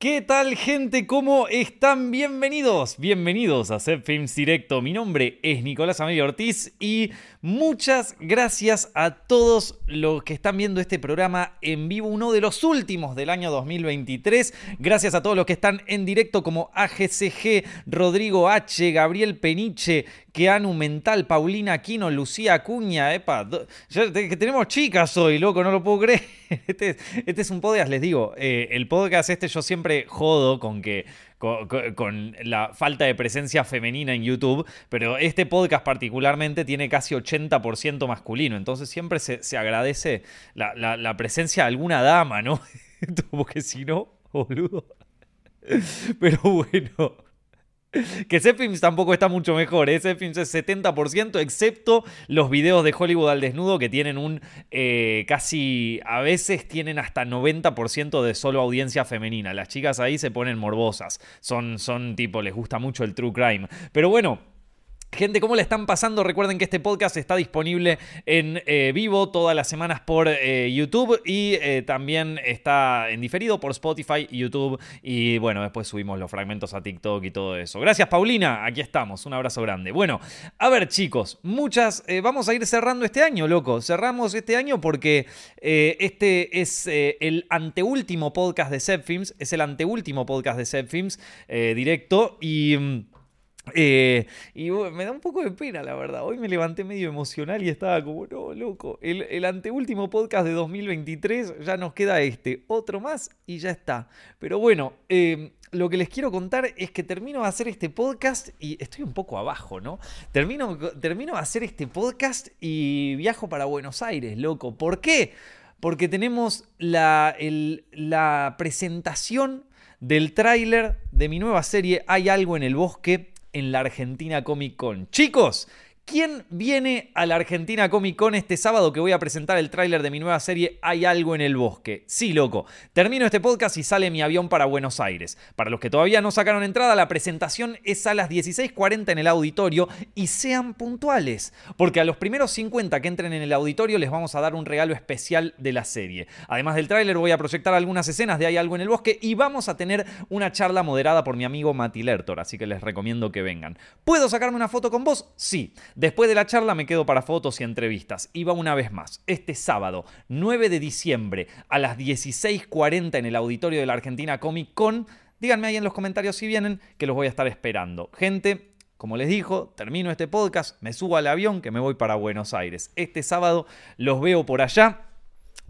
¿Qué tal gente? ¿Cómo están? Bienvenidos, bienvenidos a Set Films Directo. Mi nombre es Nicolás Amelio Ortiz y muchas gracias a todos los que están viendo este programa en vivo, uno de los últimos del año 2023. Gracias a todos los que están en directo como AGCG, Rodrigo H, Gabriel Peniche, Keanu Mental, Paulina Aquino, Lucía Acuña, epa, que tenemos chicas hoy, loco, no lo puedo creer. Este, este es un podcast, les digo, eh, el podcast este yo siempre jodo con que con, la falta de presencia femenina en YouTube, pero este podcast particularmente tiene casi 80% masculino, entonces siempre se, agradece la, la, presencia de alguna dama, ¿no? Porque si no, boludo. Pero bueno. Que Zepfilms tampoco está mucho mejor. ¿eh? Es 70%, excepto los videos de Hollywood al desnudo que tienen un eh, casi. A veces tienen hasta 90% de solo audiencia femenina. Las chicas ahí se ponen morbosas. Son, son tipo, les gusta mucho el true crime. Pero bueno. Gente, ¿cómo le están pasando? Recuerden que este podcast está disponible en eh, vivo todas las semanas por eh, YouTube y eh, también está en diferido por Spotify, YouTube y bueno, después subimos los fragmentos a TikTok y todo eso. Gracias Paulina, aquí estamos, un abrazo grande. Bueno, a ver chicos, muchas, vamos a ir cerrando este año, loco, cerramos este año porque este es el anteúltimo podcast de Zepfilms, es el anteúltimo podcast de Zepfilms directo y... Eh, y me da un poco de pena, la verdad. Hoy me levanté medio emocional y estaba como, no, loco. El, anteúltimo podcast de 2023, ya nos queda este, otro más y ya está. Pero bueno, em, lo que les quiero contar es que termino de hacer este podcast y estoy un poco abajo, ¿no? Termino, termino de hacer este podcast y viajo para Buenos Aires, loco. ¿Por qué? Porque tenemos la, la presentación del tráiler de mi nueva serie Hay algo en el bosque en la Argentina Comic Con. Chicos, ¿Quién viene a la Argentina Comic Con este sábado que voy a presentar el tráiler de mi nueva serie Hay algo en el bosque? Sí, loco. Termino este podcast y sale mi avión para Buenos Aires. Para los que todavía no sacaron entrada, la presentación es a las 16:40 en el auditorio y sean puntuales, porque a los primeros 50 que entren en el auditorio les vamos a dar un regalo especial de la serie. Además del tráiler voy a proyectar algunas escenas de Hay algo en el bosque y vamos a tener una charla moderada por mi amigo Mati Lertor, así que les recomiendo que vengan. ¿Puedo sacarme una foto con vos? Sí. Después de la charla me quedo para fotos y entrevistas. Va una vez más, este sábado, 9 de diciembre, a las 16.40 en el auditorio de la Argentina Comic Con. Díganme ahí en los comentarios si vienen, que los voy a estar esperando. Gente, como les dijo, termino este podcast, me subo al avión que me voy para Buenos Aires. Este sábado los veo por allá.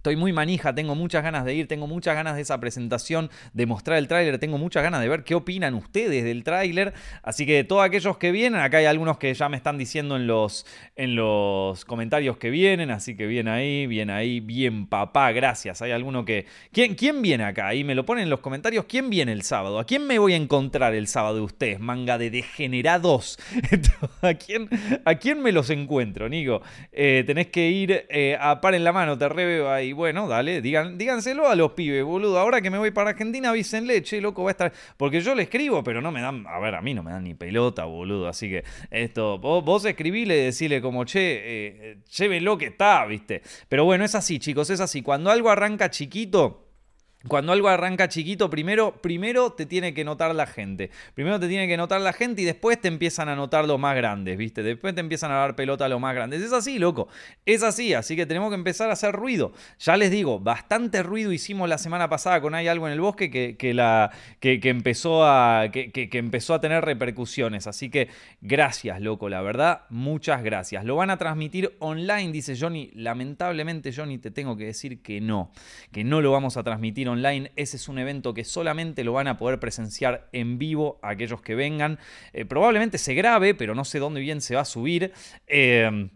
Estoy muy manija, tengo muchas ganas de ir, tengo muchas ganas de esa presentación, de mostrar el tráiler, tengo muchas ganas de ver qué opinan ustedes del tráiler. Así que todos aquellos que vienen, acá hay algunos que ya me están diciendo en los, en los comentarios que vienen, así que bien ahí, bien ahí, bien papá, gracias. Hay alguno que... ¿Quién, quién viene acá? Ahí me lo ponen en los comentarios. ¿Quién viene el sábado? ¿A quién me voy a encontrar el sábado de ustedes? Manga de degenerados. ¿A quién, ¿A quién me los encuentro, Nico? Eh, tenés que ir eh, a par en la mano, te reveo ahí y bueno, dale, digan, díganselo a los pibes, boludo. Ahora que me voy para Argentina, avísenle, che, loco, va a estar. Porque yo le escribo, pero no me dan. A ver, a mí no me dan ni pelota, boludo. Así que esto, vos, vos escribile, decirle como, che, eh, lo que está, ¿viste? Pero bueno, es así, chicos, es así. Cuando algo arranca chiquito cuando algo arranca chiquito, primero, primero te tiene que notar la gente. Primero te tiene que notar la gente y después te empiezan a notar los más grandes, ¿viste? Después te empiezan a dar pelota a los más grandes. Es así, loco. Es así, así que tenemos que empezar a hacer ruido. Ya les digo, bastante ruido hicimos la semana pasada con Hay algo en el bosque que, la, que, empezó a, que, que empezó a tener repercusiones. Así que gracias, loco, la verdad, muchas gracias. Lo van a transmitir online, dice Johnny. Lamentablemente, Johnny, te tengo que decir que no, que no lo vamos a transmitir online. Ese es un evento que solamente lo van a poder presenciar en vivo aquellos que vengan. Eh, probablemente se grabe, pero no sé dónde bien se va a subir. Eh,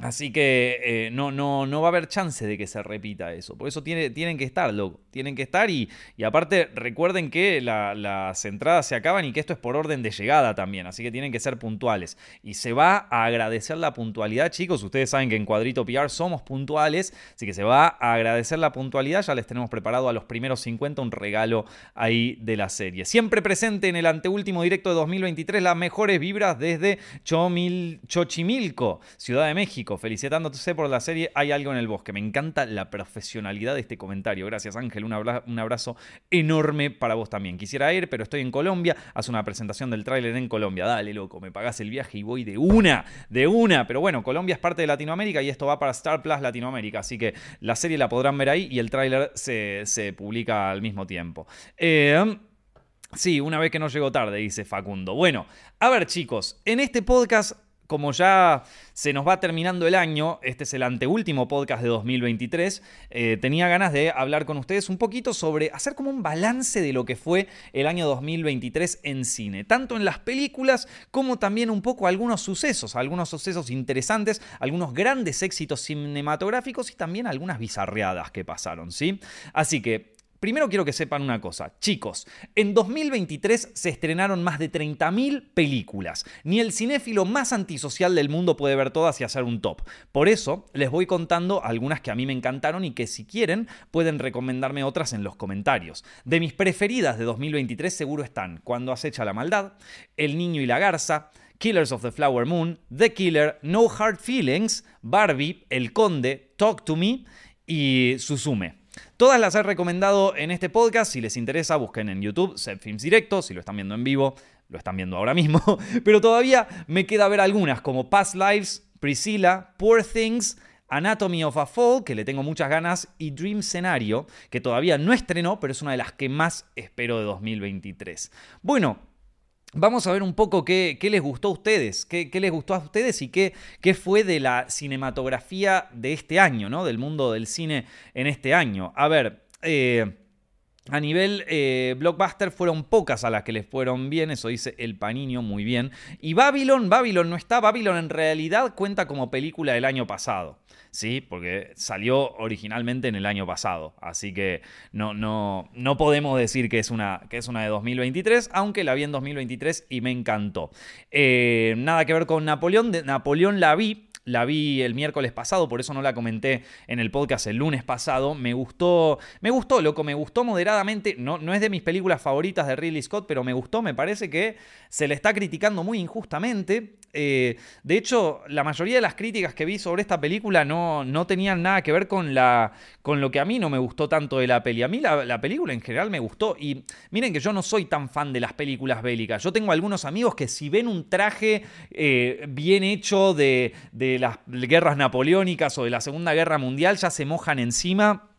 Así que eh, no, no, no va a haber chance de que se repita eso. Por eso tiene, tienen que estar, loco. Tienen que estar y, y aparte recuerden que las entradas se acaban y que esto es por orden de llegada también. Así que tienen que ser puntuales. Y se va a agradecer la puntualidad, chicos. Ustedes saben que en Cuadrito PR somos puntuales. Así que se va a agradecer la puntualidad. Ya les tenemos preparado a los primeros 50 un regalo ahí de la serie. Siempre presente en el anteúltimo directo de 2023 las mejores vibras desde Chomil, Chochimilco, Ciudad de México Felicitándote por la serie Hay algo en el bosque. Me encanta la profesionalidad de este comentario. Gracias Ángel, un abrazo, enorme para vos también. Quisiera ir, pero estoy en Colombia. Haz una presentación del tráiler en Colombia. Dale, loco, me pagás el viaje y voy de una, de una. Pero bueno, Colombia es parte de Latinoamérica y esto va para Star Plus Latinoamérica. Así que la serie la podrán ver ahí y el tráiler se, publica al mismo tiempo. Eh, Sí, una vez que no llegó tarde, dice Facundo. Bueno, a ver chicos, en este podcast como ya se nos va terminando el año, este es el anteúltimo podcast de 2023, eh, tenía ganas de hablar con ustedes un poquito sobre hacer como un balance de lo que fue el año 2023 en cine, tanto en las películas como también un poco algunos sucesos, algunos sucesos interesantes, algunos grandes éxitos cinematográficos y también algunas bizarreadas que pasaron, ¿sí? Así que Primero quiero que sepan una cosa, chicos, en 2023 se estrenaron más de 30.000 películas. Ni el cinéfilo más antisocial del mundo puede ver todas y hacer un top. Por eso les voy contando algunas que a mí me encantaron y que si quieren pueden recomendarme otras en los comentarios. De mis preferidas de 2023 seguro están Cuando acecha la maldad, El niño y la garza, Killers of the Flower Moon, The Killer, No Hard Feelings, Barbie, El Conde, Talk to Me y Suzume. Todas las he recomendado en este podcast. Si les interesa, busquen en YouTube Set Films Directo. Si lo están viendo en vivo, lo están viendo ahora mismo. Pero todavía me queda ver algunas como Past Lives, Priscilla, Poor Things. Anatomy of a Fall, que le tengo muchas ganas, y Dream Scenario, que todavía no estrenó, pero es una de las que más espero de 2023. Bueno, Vamos a ver un poco qué, les gustó a ustedes, qué, les gustó a ustedes y qué, qué, fue de la cinematografía de este año, ¿no? Del mundo del cine en este año. A ver, eh, a nivel eh, blockbuster fueron pocas a las que les fueron bien, eso dice El Paniño muy bien. Y Babylon, Babylon no está, Babylon en realidad cuenta como película del año pasado. ¿Sí? Porque salió originalmente en el año pasado. Así que no, no, no podemos decir que es, una, que es una de 2023, aunque la vi en 2023 y me encantó. Eh, nada que ver con Napoleón. Napoleón la vi. La vi el miércoles pasado, por eso no la comenté en el podcast el lunes pasado. Me gustó, me gustó, loco, me gustó moderadamente. No, no es de mis películas favoritas de Ridley Scott, pero me gustó. Me parece que se le está criticando muy injustamente. Eh, de hecho, la mayoría de las críticas que vi sobre esta película no, no tenían nada que ver con, la, con lo que a mí no me gustó tanto de la peli. A mí la, película en general me gustó. Y miren que yo no soy tan fan de las películas bélicas. Yo tengo algunos amigos que si ven un traje eh, bien hecho de, de las guerras napoleónicas o de la Segunda Guerra Mundial, ya se mojan encima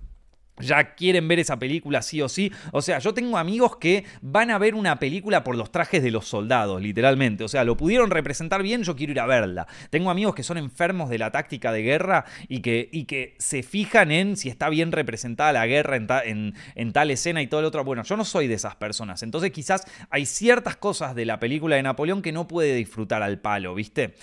ya quieren ver esa película sí o sí. O sea, yo tengo amigos que van a ver una película por los trajes de los soldados, literalmente. O sea, lo pudieron representar bien, yo quiero ir a verla. Tengo amigos que son enfermos de la táctica de guerra y que, y que se fijan en si está bien representada la guerra en, tal escena y todo el otro. Bueno, yo no soy de esas personas. Entonces quizás hay ciertas cosas de la película de Napoleón que no puede disfrutar al palo, ¿viste?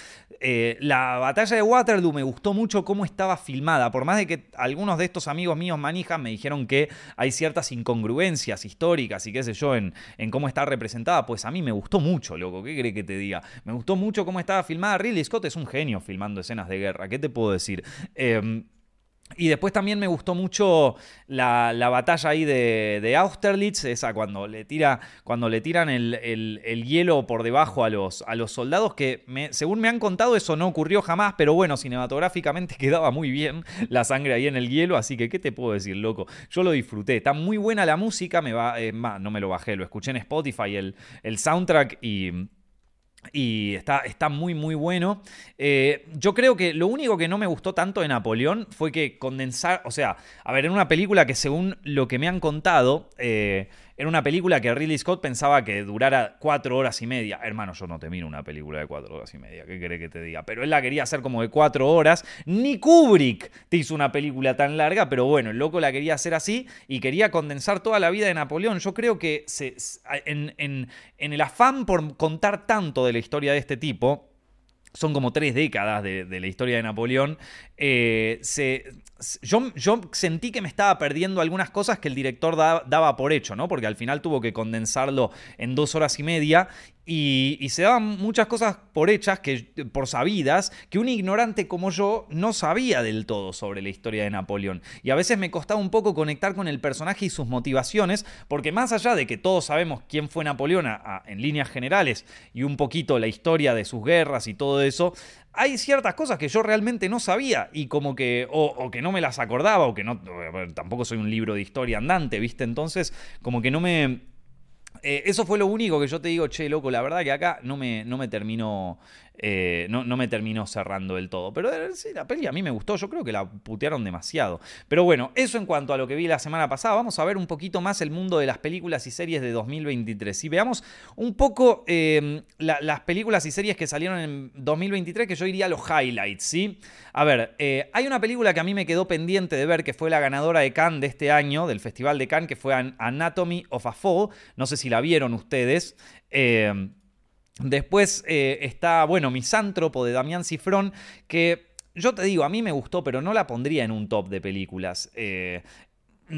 Eh, la batalla de Waterloo me gustó mucho cómo estaba filmada. Por más de que algunos de estos amigos míos manijan me dijeron que hay ciertas incongruencias históricas y qué sé yo en, en cómo está representada. Pues a mí me gustó mucho, loco. ¿Qué cree que te diga? Me gustó mucho cómo estaba filmada. Ridley Scott es un genio filmando escenas de guerra. ¿Qué te puedo decir? Eh, y después también me gustó mucho la, batalla ahí de, Austerlitz, esa cuando le, tira, cuando le tiran el, hielo por debajo a los, a los soldados, que según me han contado eso no ocurrió jamás, pero bueno, cinematográficamente quedaba muy bien la sangre ahí en el hielo, así que ¿qué te puedo decir, loco? Yo lo disfruté, está muy buena la música, me va, eh, no me lo bajé, lo escuché en Spotify, el, el soundtrack y y está, está, muy, muy bueno. Eh, yo creo que lo único que no me gustó tanto de Napoleón fue que condensar, o sea, a ver, en una película que según lo que me han contado, eh, era una película que Ridley Scott pensaba que durara cuatro horas y media. Hermano, yo no te miro una película de cuatro horas y media, ¿qué querés que te diga? Pero él la quería hacer como de cuatro horas. Ni Kubrick te hizo una película tan larga, pero bueno, el loco la quería hacer así y quería condensar toda la vida de Napoleón. Yo creo que en, el afán por contar tanto de la historia de este tipo, son como tres décadas de, la historia de Napoleón, eh, se, yo, sentí que me estaba perdiendo algunas cosas que el director daba por hecho, ¿no? Porque al final tuvo que condensarlo en dos horas y media y, se daban muchas cosas por hechas, que, por sabidas, que un ignorante como yo no sabía del todo sobre la historia de Napoleón. Y a veces me costaba un poco conectar con el personaje y sus motivaciones, porque más allá de que todos sabemos quién fue Napoleón en líneas generales y un poquito la historia de sus guerras y todo eso, hay ciertas cosas que yo realmente no sabía y como que, o, que no me las acordaba, o que no, tampoco soy un libro de historia andante, ¿viste? Entonces, como que no me... Eh, eso fue lo único que yo te digo, che, loco, la verdad que acá no me, no me terminó eh, no, me terminó cerrando del todo. Pero eh, sí, la peli a mí me gustó, yo creo que la putearon demasiado. Pero bueno, eso en cuanto a lo que vi la semana pasada, vamos a ver un poquito más el mundo de las películas y series de 2023. Y veamos un poco em, las películas y series que salieron en 2023, que yo iría a los highlights, ¿sí? A ver, eh, hay una película que a mí me quedó pendiente de ver, que fue la ganadora de Cannes de este año, del Festival de Cannes, que fue Anatomy of a Fall. No sé si la vieron ustedes. Eh, Después eh, está, bueno, Misántropo de Damián Cifrón, que yo te digo, a mí me gustó, pero no la pondría en un top de películas. Eh,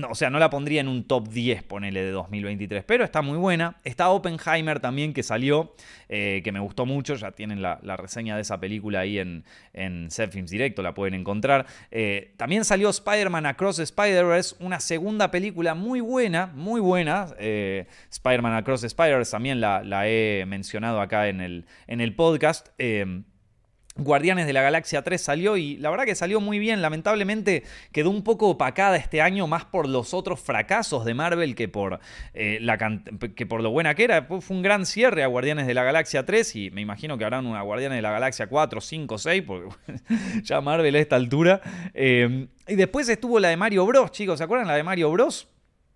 o sea, no la pondría en un top 10, ponele, de 2023, pero está muy buena. Está Oppenheimer también, que salió, eh, que me gustó mucho. Ya tienen la, reseña de esa película ahí en, en Films Directo, la pueden encontrar. Eh, también salió Spider-Man Across Spider-Verse, una segunda película muy buena, muy buena. Eh, Spider-Man Across Spider-Verse también la, la, he mencionado acá en el, en el podcast. Guardianes de la Galaxia 3 salió y la verdad que salió muy bien. Lamentablemente quedó un poco opacada este año más por los otros fracasos de Marvel que por, eh, la que por lo buena que era. Fue un gran cierre a Guardianes de la Galaxia 3 y me imagino que habrán una Guardianes de la Galaxia 4, 5, 6, porque ya Marvel a esta altura. Eh, y después estuvo la de Mario Bros, chicos. ¿Se acuerdan la de Mario Bros?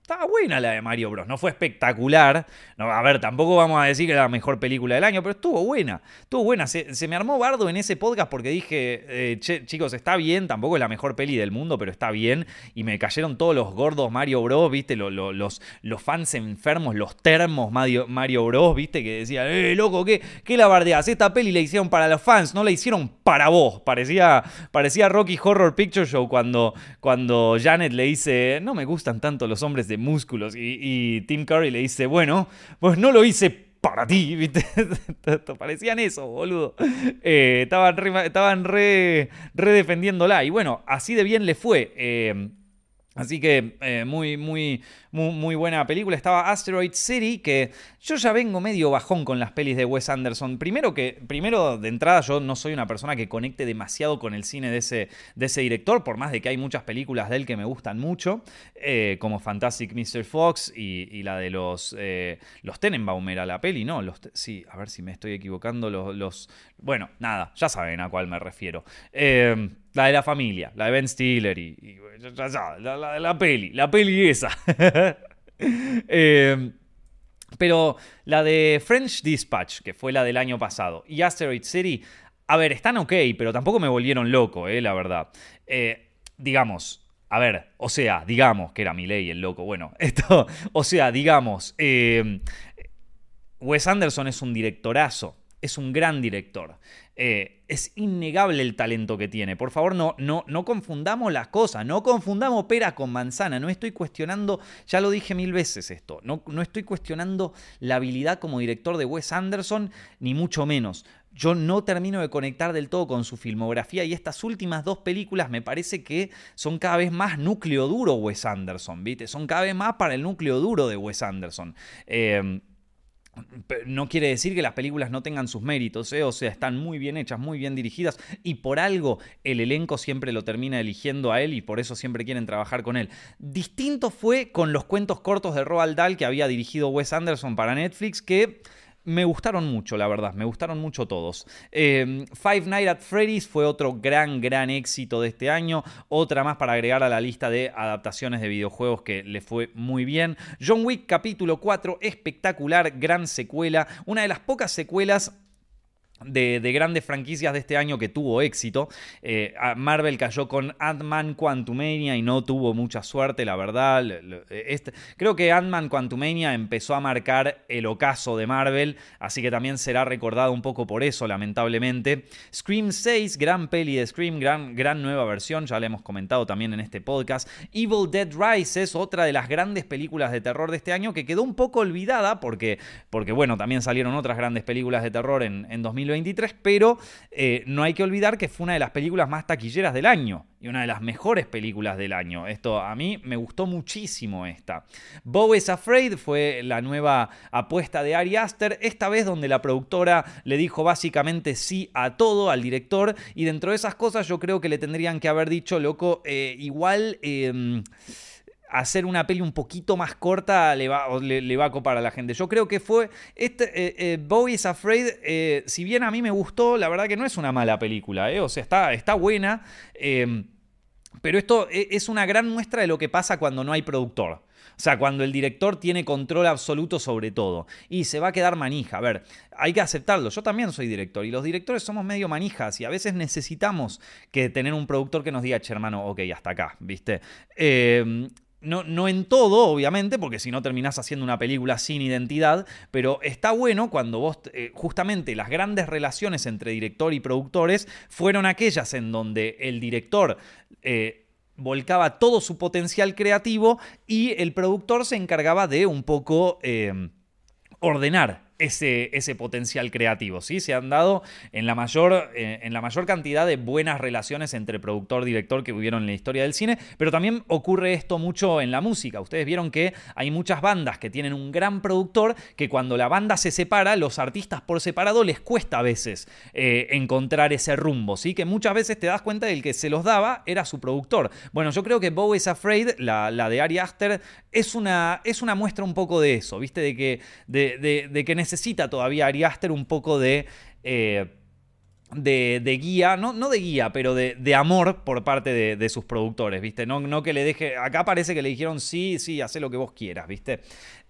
Estaba buena la de Mario Bros. No fue espectacular. No, a ver, tampoco vamos a decir que era la mejor película del año, pero estuvo buena. Estuvo buena. Se, me armó bardo en ese podcast porque dije, eh, chicos, está bien. Tampoco es la mejor peli del mundo, pero está bien. Y me cayeron todos los gordos Mario Bros, ¿viste? Los, los, fans enfermos, los termos Mario, Mario Bros, ¿viste? Que decían, eh, loco, ¿qué, qué la bardeas? Esta peli la hicieron para los fans, no la hicieron para vos. Parecía, parecía Rocky Horror Picture Show cuando, cuando Janet le dice, no me gustan tanto los hombres de músculos. Y, Tim Curry le dice, bueno, pues no lo hice para ti, ¿viste? Parecían eso, boludo. Eh, estaban re, estaban re, defendiéndola. Y bueno, así de bien le fue. Eh, Así que eh, muy, muy, muy, buena película. Estaba Asteroid City, que yo ya vengo medio bajón con las pelis de Wes Anderson. Primero que, primero de entrada, yo no soy una persona que conecte demasiado con el cine de ese, de ese director, por más de que hay muchas películas de él que me gustan mucho, eh, como Fantastic Mr. Fox y, la de los, eh, los Tenenbaum era la peli, ¿no? Los, sí, a ver si me estoy equivocando. Los, los, bueno, nada, ya saben a cuál me refiero. Eh, la de la familia, la de Ben Stiller y, la, la, peli, la peli esa. Em, pero la de French Dispatch, que fue la del año pasado, y Asteroid City, a ver, están ok, pero tampoco me volvieron loco, eh, la verdad. Eh, digamos, a ver, o sea, digamos que era mi ley el loco. Bueno, esto, o sea, digamos, em, Wes Anderson es un directorazo, es un gran director. Eh, es innegable el talento que tiene. Por favor, no, no, no confundamos las cosas, no confundamos pera con manzana. No estoy cuestionando, ya lo dije mil veces esto, no, no estoy cuestionando la habilidad como director de Wes Anderson, ni mucho menos. Yo no termino de conectar del todo con su filmografía y estas últimas dos películas me parece que son cada vez más núcleo duro Wes Anderson, ¿viste? Son cada vez más para el núcleo duro de Wes Anderson. Eh, no quiere decir que las películas no tengan sus méritos, ¿eh? o sea, están muy bien hechas, muy bien dirigidas y por algo el elenco siempre lo termina eligiendo a él y por eso siempre quieren trabajar con él. Distinto fue con los cuentos cortos de Roald Dahl que había dirigido Wes Anderson para Netflix que me gustaron mucho, la verdad, me gustaron mucho todos. Em, Five Nights at Freddy's fue otro gran, gran éxito de este año. Otra más para agregar a la lista de adaptaciones de videojuegos que le fue muy bien. John Wick capítulo 4, espectacular, gran secuela. Una de las pocas secuelas de, grandes franquicias de este año que tuvo éxito. Eh, Marvel cayó con Ant-Man Quantumania y no tuvo mucha suerte, la verdad. Este, creo que Ant-Man Quantumania empezó a marcar el ocaso de Marvel, así que también será recordado un poco por eso, lamentablemente. Scream 6, gran peli de Scream, gran, gran nueva versión, ya la hemos comentado también en este podcast. Evil Dead Rises, otra de las grandes películas de terror de este año que quedó un poco olvidada porque, porque bueno, también salieron otras grandes películas de terror en, en 2000 2023, pero eh, no hay que olvidar que fue una de las películas más taquilleras del año y una de las mejores películas del año. Esto a mí me gustó muchísimo esta. Bo is Afraid fue la nueva apuesta de Ari Aster, esta vez donde la productora le dijo básicamente sí a todo al director y dentro de esas cosas yo creo que le tendrían que haber dicho, loco, eh, igual... Em, hacer una peli un poquito más corta le va, le, va a copar a la gente. Yo creo que fue. Este, eh, eh, Bowie is Afraid, eh, si bien a mí me gustó, la verdad que no es una mala película, o sea, está, está buena. Em, pero esto e, es una gran muestra de lo que pasa cuando no hay productor. O sea, cuando el director tiene control absoluto sobre todo. Y se va a quedar manija. A ver, hay que aceptarlo. Yo también soy director. Y los directores somos medio manijas. Y a veces necesitamos que tener un productor que nos diga, che, hermano, ok, hasta acá, ¿viste? Eh, no, en todo, obviamente, porque si no terminás haciendo una película sin identidad, pero está bueno cuando vos, eh, justamente las grandes relaciones entre director y productores fueron aquellas en donde el director... Eh, volcaba todo su potencial creativo y el productor se encargaba de un poco eh, ordenar ese, ese, potencial creativo. ¿sí? Se han dado en la, mayor, eh, en la mayor cantidad de buenas relaciones entre productor-director que hubieron en la historia del cine, pero también ocurre esto mucho en la música. Ustedes vieron que hay muchas bandas que tienen un gran productor que cuando la banda se separa, los artistas por separado les cuesta a veces eh, encontrar ese rumbo, ¿sí? que muchas veces te das cuenta del que se los daba era su productor. Bueno, yo creo que Bow is Afraid, la, de Ari Aster, es una, es una muestra un poco de eso, ¿viste? De que, de, de que necesita todavía Ari Aster un poco de... Eh, de, guía, no, no de guía, pero de, amor por parte de, sus productores, ¿viste? No, no que le deje. Acá parece que le dijeron sí, sí, haz lo que vos quieras, ¿viste?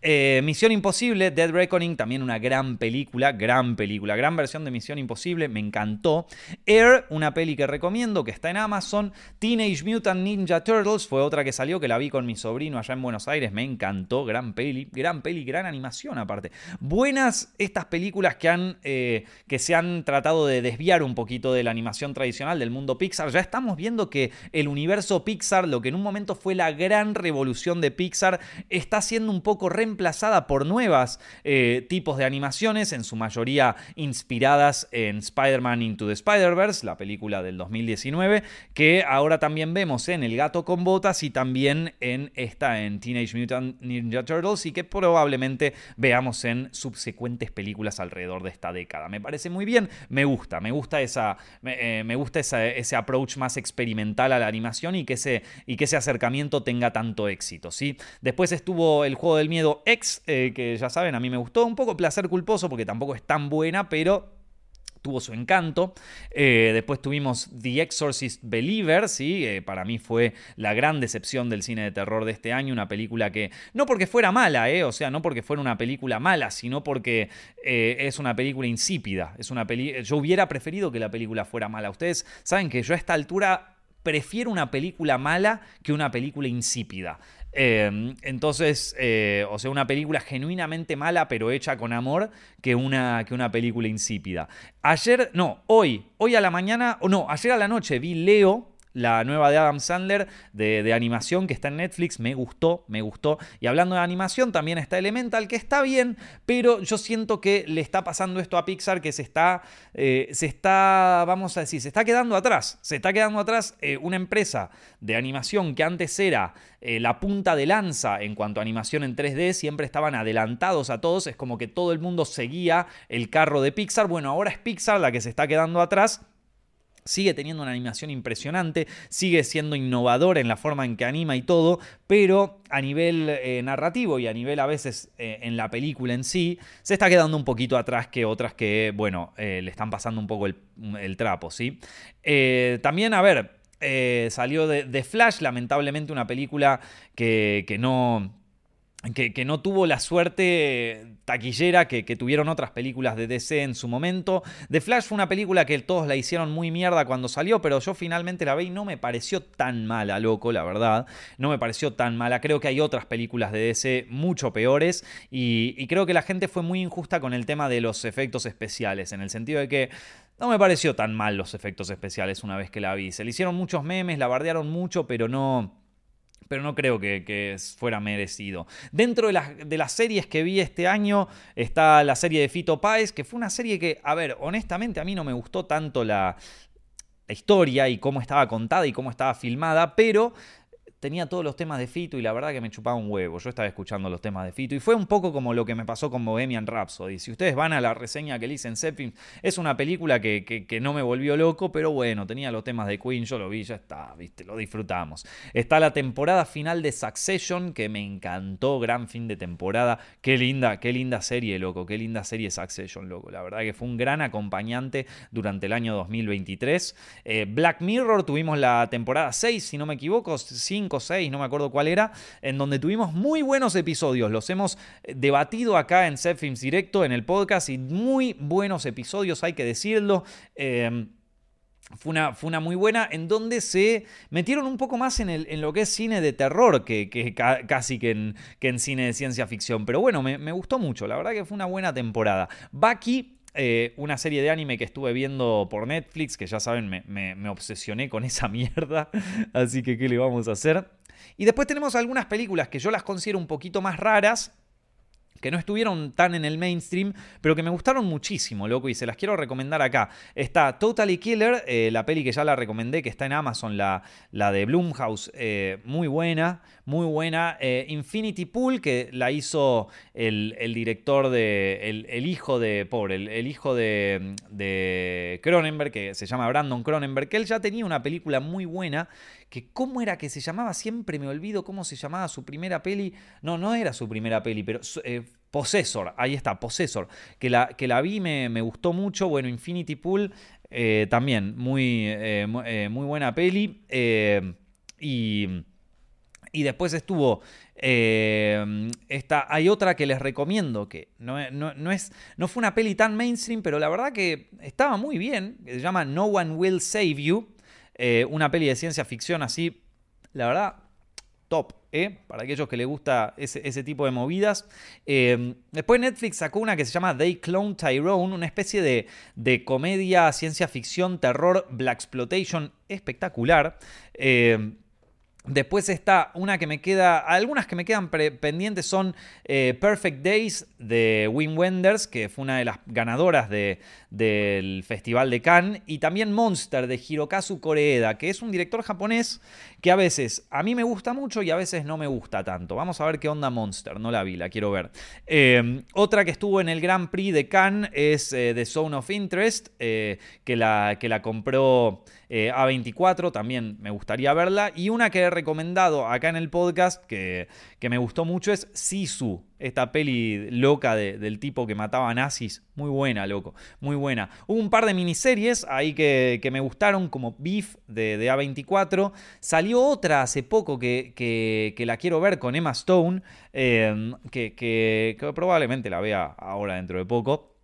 Eh, Misión Imposible, Dead Reckoning, también una gran película, gran película, gran versión de Misión Imposible, me encantó. Air, una peli que recomiendo, que está en Amazon. Teenage Mutant Ninja Turtles, fue otra que salió, que la vi con mi sobrino allá en Buenos Aires, me encantó, gran peli, gran peli, gran animación aparte. Buenas estas películas que, han, eh, que se han tratado de desviar un poquito de la animación tradicional del mundo Pixar. Ya estamos viendo que el universo Pixar, lo que en un momento fue la gran revolución de Pixar, está siendo un poco re reemplazada por nuevas eh, tipos de animaciones, en su mayoría inspiradas en Spider-Man Into the Spider-Verse, la película del 2019, que ahora también vemos en El gato con botas y también en esta, en Teenage Mutant Ninja Turtles, y que probablemente veamos en subsecuentes películas alrededor de esta década. Me parece muy bien, me gusta, me gusta, esa, me, eh, gusta ese approach más experimental a la animación y que ese, y que ese acercamiento tenga tanto éxito. ¿sí? Después estuvo el juego del miedo X, eh, que ya saben, a mí me gustó. Un poco placer culposo porque tampoco es tan buena, pero tuvo su encanto. Eh, después tuvimos The Exorcist Believer, ¿sí? Eh, para mí fue la gran decepción del cine de terror de este año, una película que, no porque fuera mala, o sea, no porque fuera una película mala, sino porque es una película insípida. Es una peli yo hubiera preferido que la película fuera mala. Ustedes saben que yo a esta altura prefiero una película mala que una película insípida. Em, entonces, eh, o sea, una película genuinamente mala, pero hecha con amor, que una, que una película insípida. Ayer, no, hoy, hoy a la mañana, o no, ayer a la noche vi Leo, la nueva de Adam Sandler de, animación que está en Netflix. Me gustó, me gustó. Y hablando de animación, también está Elemental, que está bien, pero yo siento que le está pasando esto a Pixar, que se está, eh, se está, vamos a decir, se está quedando atrás. Se está quedando atrás eh, una empresa de animación que antes era eh, la punta de lanza en cuanto a animación en 3D, siempre estaban adelantados a todos. Es como que todo el mundo seguía el carro de Pixar. Bueno, ahora es Pixar la que se está quedando atrás Sigue teniendo una animación impresionante, sigue siendo innovador en la forma en que anima y todo, pero a nivel eh, narrativo y a nivel a veces eh, en la película en sí, se está quedando un poquito atrás que otras que, bueno, eh, le están pasando un poco el, trapo, ¿sí? también, a ver, salió de, Flash, lamentablemente una película que, que no que, no tuvo la suerte taquillera que, tuvieron otras películas de DC en su momento. The Flash fue una película que todos la hicieron muy mierda cuando salió, pero yo finalmente la vi y no me pareció tan mala, loco, la verdad. No me pareció tan mala. Creo que hay otras películas de DC mucho peores y, y creo que la gente fue muy injusta con el tema de los efectos especiales, en el sentido de que no me pareció tan mal los efectos especiales una vez que la vi. Se le hicieron muchos memes, la bardearon mucho, pero no pero no creo que, fuera merecido. Dentro de las, de las, series que vi este año está la serie de Fito Páez, que fue una serie que, a ver, honestamente a mí no me gustó tanto la, la historia y cómo estaba contada y cómo estaba filmada, pero tenía todos los temas de Fito y la verdad que me chupaba un huevo. Yo estaba escuchando los temas de Fito y fue un poco como lo que me pasó con Bohemian Rhapsody. Si ustedes van a la reseña que le hice en Zephyr, es una película que, no me volvió loco, pero bueno, tenía los temas de Queen, yo lo vi, ya está, viste, lo disfrutamos. Está la temporada final de Succession, que me encantó, gran fin de temporada. Qué linda, qué linda serie, loco, qué linda serie Succession, loco. La verdad que fue un gran acompañante durante el año 2023. Eh, Black Mirror, tuvimos la temporada 6, si no me equivoco, 5 5 6, no me acuerdo cuál era, en donde tuvimos muy buenos episodios. Los hemos eh, debatido acá en Set Films Directo, en el podcast, y muy buenos episodios, hay que decirlo. Em, fue una, fue una, muy buena en donde se metieron un poco más en, el, en lo que es cine de terror que, casi que en, que cine de ciencia ficción. Pero bueno, me, me, gustó mucho, la verdad que fue una buena temporada. Bucky eh, una serie de anime que estuve viendo por Netflix, que ya saben, me, obsesioné con esa mierda, así que ¿qué le vamos a hacer? Y después tenemos algunas películas que yo las considero un poquito más raras, que no estuvieron tan en el mainstream, pero que me gustaron muchísimo, loco, y se las quiero recomendar acá. Está Totally Killer, eh, la peli que ya la recomendé, que está en Amazon, la, la de Blumhouse, eh, muy buena, muy buena. Eh, Infinity Pool, que la hizo el, director de. El, hijo de. Pobre, el, hijo de, de, Cronenberg, que se llama Brandon Cronenberg, que él ya tenía una película muy buena. Que cómo era que se llamaba, siempre me olvido cómo se llamaba su primera peli. No, no era su primera peli, pero eh, Possessor, ahí está, Possessor, que la, que la vi, me, me gustó mucho. Bueno, Infinity Pool eh, también, muy, muy buena peli. y. Y después estuvo. Eh, esta, hay otra que les recomiendo, que no, no, es, no fue una peli tan mainstream, pero la verdad que estaba muy bien. Se llama No One Will Save You. Eh, una peli de ciencia ficción así. La verdad, top. ¿eh? Para aquellos que les gusta ese, tipo de movidas. después Netflix sacó una que se llama They Clone Tyrone, una especie de, de comedia, ciencia ficción, terror, black exploitation espectacular. Después está una que me queda, algunas que me quedan pendientes son eh, Perfect Days de Wim Wenders, que fue una de las ganadoras del Festival de Cannes, y también Monster de Hirokazu Koreeda, que es un director japonés que a veces a mí me gusta mucho y a veces no me gusta tanto. Vamos a ver qué onda Monster, no la vi, la quiero ver. Eh, otra que estuvo en el Grand Prix de Cannes es eh, The Zone of Interest, que, la, que la compró A24, también me gustaría verla, y una que recomendado acá en el podcast que, que me gustó mucho es Sisu, esta peli loca del tipo que mataba nazis. Muy buena, loco, muy buena. Hubo un par de miniseries ahí que, me gustaron, como Beef de, A24. Salió otra hace poco que, que, la quiero ver con Emma Stone, que, que probablemente la vea ahora dentro de poco.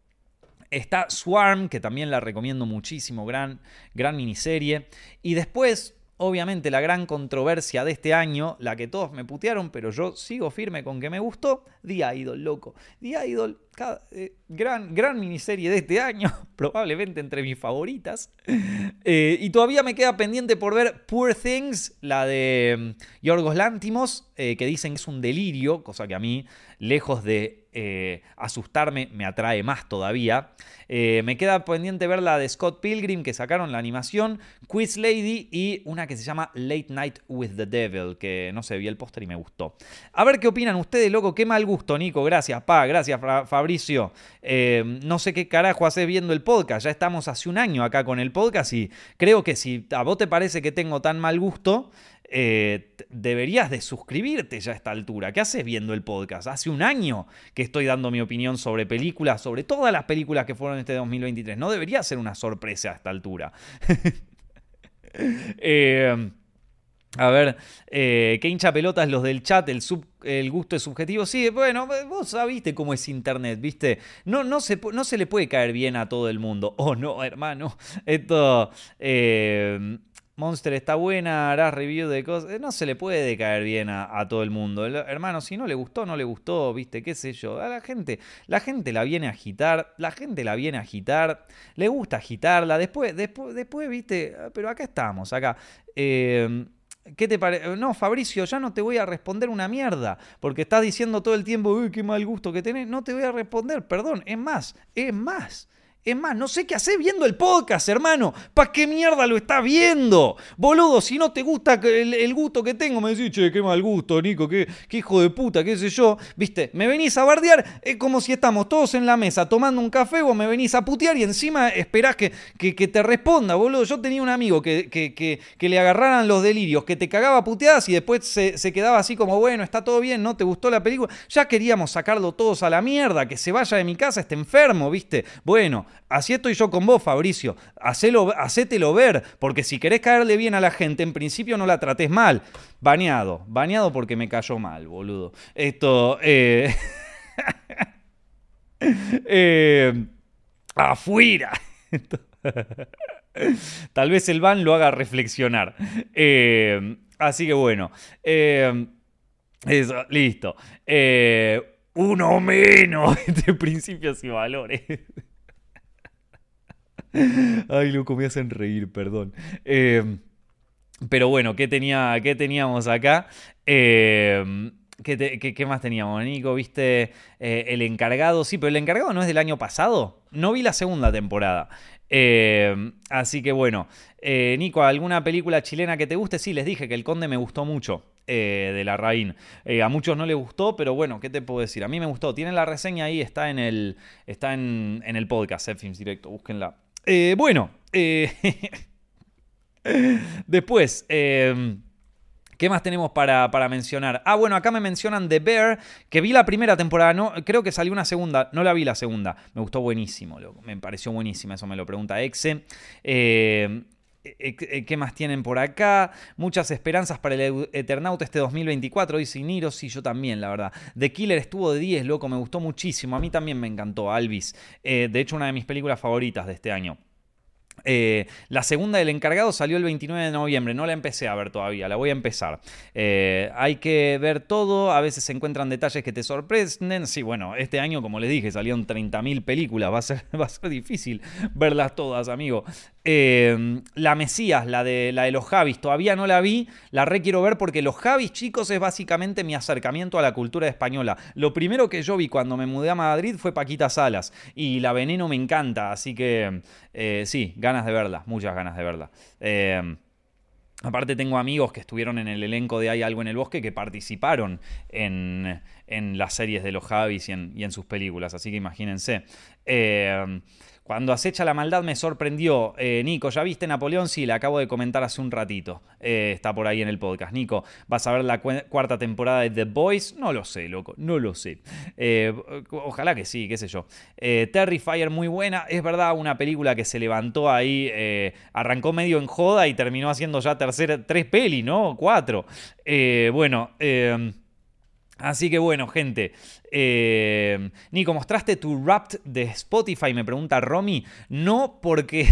Está Swarm, que también la recomiendo muchísimo, gran, gran miniserie. Y después obviamente la gran controversia de este año, la que todos me putearon, pero yo sigo firme con que me gustó, The Idol, loco. The Idol, eh, gran, gran miniserie de este año, probablemente entre mis favoritas. Eh, y todavía me queda pendiente por ver Poor Things, la de mm, Yorgos Lántimos, eh, que dicen que es un delirio, cosa que a mí, lejos de asustarme, me atrae más todavía. me queda pendiente ver la de Scott Pilgrim, que sacaron la animación, Quiz Lady y una que se llama Late Night with the Devil, que no sé, vi el póster y me gustó. A ver qué opinan ustedes, loco, qué mal gusto, Nico, gracias, pa, gracias, Fabricio. Eh, no sé qué carajo haces viendo el podcast. Ya estamos hace un año acá con el podcast y creo que si a vos te parece que tengo tan mal gusto, eh, deberías de suscribirte ya a esta altura. ¿Qué haces viendo el podcast? Hace un año que estoy dando mi opinión sobre películas, sobre todas las películas que fueron este 2023. No debería ser una sorpresa a esta altura. eh, a ver, eh, ¿qué hincha pelotas los del chat? El, el gusto es subjetivo. Sí, bueno, vos sabiste cómo es Internet, ¿viste? No, no, se, no se le puede caer bien a todo el mundo. Oh, no, hermano. Esto... Monster está buena, harás review de cosas. No se le puede caer bien a, todo el mundo. hermano, si no le gustó, no le gustó, viste, qué sé yo. A la gente, la gente la viene a agitar, la gente la viene a agitar, le gusta agitarla. Después, después, después, viste, pero acá estamos, acá. Eh, ¿Qué te parece? No, Fabricio, ya no te voy a responder una mierda, porque estás diciendo todo el tiempo, uy, qué mal gusto que tenés. No te voy a responder, perdón. Es más, es más. Es más, no sé qué hacer viendo el podcast, hermano. ¿Para qué mierda lo estás viendo? Boludo, si no te gusta el, gusto que tengo, me decís, che, qué mal gusto, Nico, qué, hijo de puta, qué sé yo. Viste, me venís a bardear, es como si estamos todos en la mesa tomando un café, vos me venís a putear y encima esperás que, que, te responda, boludo. Yo tenía un amigo que, que, le agarraran los delirios, que te cagaba puteadas y después se, se quedaba así como, bueno, está todo bien, ¿no? ¿Te gustó la película? Ya queríamos sacarlo todos a la mierda, que se vaya de mi casa, esté enfermo, ¿viste? Bueno, Así estoy yo con vos, Fabricio. Hacelo, hacételo ver, porque si querés caerle bien a la gente, en principio no la trates mal. Baneado, baneado porque me cayó mal, boludo. Esto, eh... eh... afuera. Tal vez el ban lo haga reflexionar. Eh, así que bueno. Eh, eso, listo. Uno menos de principios y valores. Ay, loco, me hacen reír, perdón. Em, pero bueno, ¿qué, tenía, qué teníamos acá? Em, ¿qué, más teníamos, Nico? ¿Viste eh, el encargado? Sí, pero el encargado no es del año pasado. No vi la segunda temporada. Em, así que bueno, eh, Nico, ¿alguna película chilena que te guste? Sí, les dije que El Conde me gustó mucho. Eh, de la Raín. a muchos no les gustó, pero bueno, ¿qué te puedo decir? A mí me gustó. Tienen la reseña ahí, está en el, está en, el podcast, Films Directo, búsquenla. Eh, bueno, eh, después, em, ¿qué más tenemos para, mencionar? Ah, bueno, acá me mencionan The Bear, que vi la primera temporada, no, creo que salió una segunda, no la vi la segunda, me gustó buenísimo, me pareció buenísima, eso me lo pregunta Exe. Eh, ¿Qué más tienen por acá? Muchas esperanzas para el Eternauta este 2024, dice Niro. Sí, yo también, la verdad. The Killer estuvo de 10, loco, me gustó muchísimo. A mí también me encantó, Alvis. Eh, de hecho, una de mis películas favoritas de este año. Eh, la segunda del encargado salió el 29 de noviembre, no la empecé a ver todavía, la voy a empezar. Eh, hay que ver todo, a veces se encuentran detalles que te sorprenden. Sí, bueno, este año, como les dije, salieron 30.000 películas, va a, ser, va a ser difícil verlas todas, amigo. Eh, la Mesías, la de, la de los Javis, todavía no la vi, la requiero ver porque los Javis, chicos, es básicamente mi acercamiento a la cultura española. Lo primero que yo vi cuando me mudé a Madrid fue Paquita Salas y la Veneno me encanta, así que sí, ganas de verla, muchas ganas de verla. Eh, aparte tengo amigos que estuvieron en el elenco de Hay algo en el bosque que participaron en, las series de los Javis y en, sus películas, así que imagínense. Eh, cuando acecha la maldad me sorprendió. Eh, Nico, ¿ya viste Napoleón? Sí, le acabo de comentar hace un ratito. Eh, está por ahí en el podcast. Nico, ¿vas a ver la cuarta temporada de The Boys? No lo sé, loco, no lo sé. Eh, ojalá que sí, qué sé yo. Terrifier, muy buena. Es verdad, una película que se levantó ahí, arrancó medio en joda y terminó haciendo ya tercera, tres pelis, ¿no? Cuatro. bueno, Así que bueno, gente. Eh, Nico, ¿mostraste tu rap de Spotify? Me pregunta Romy. No, porque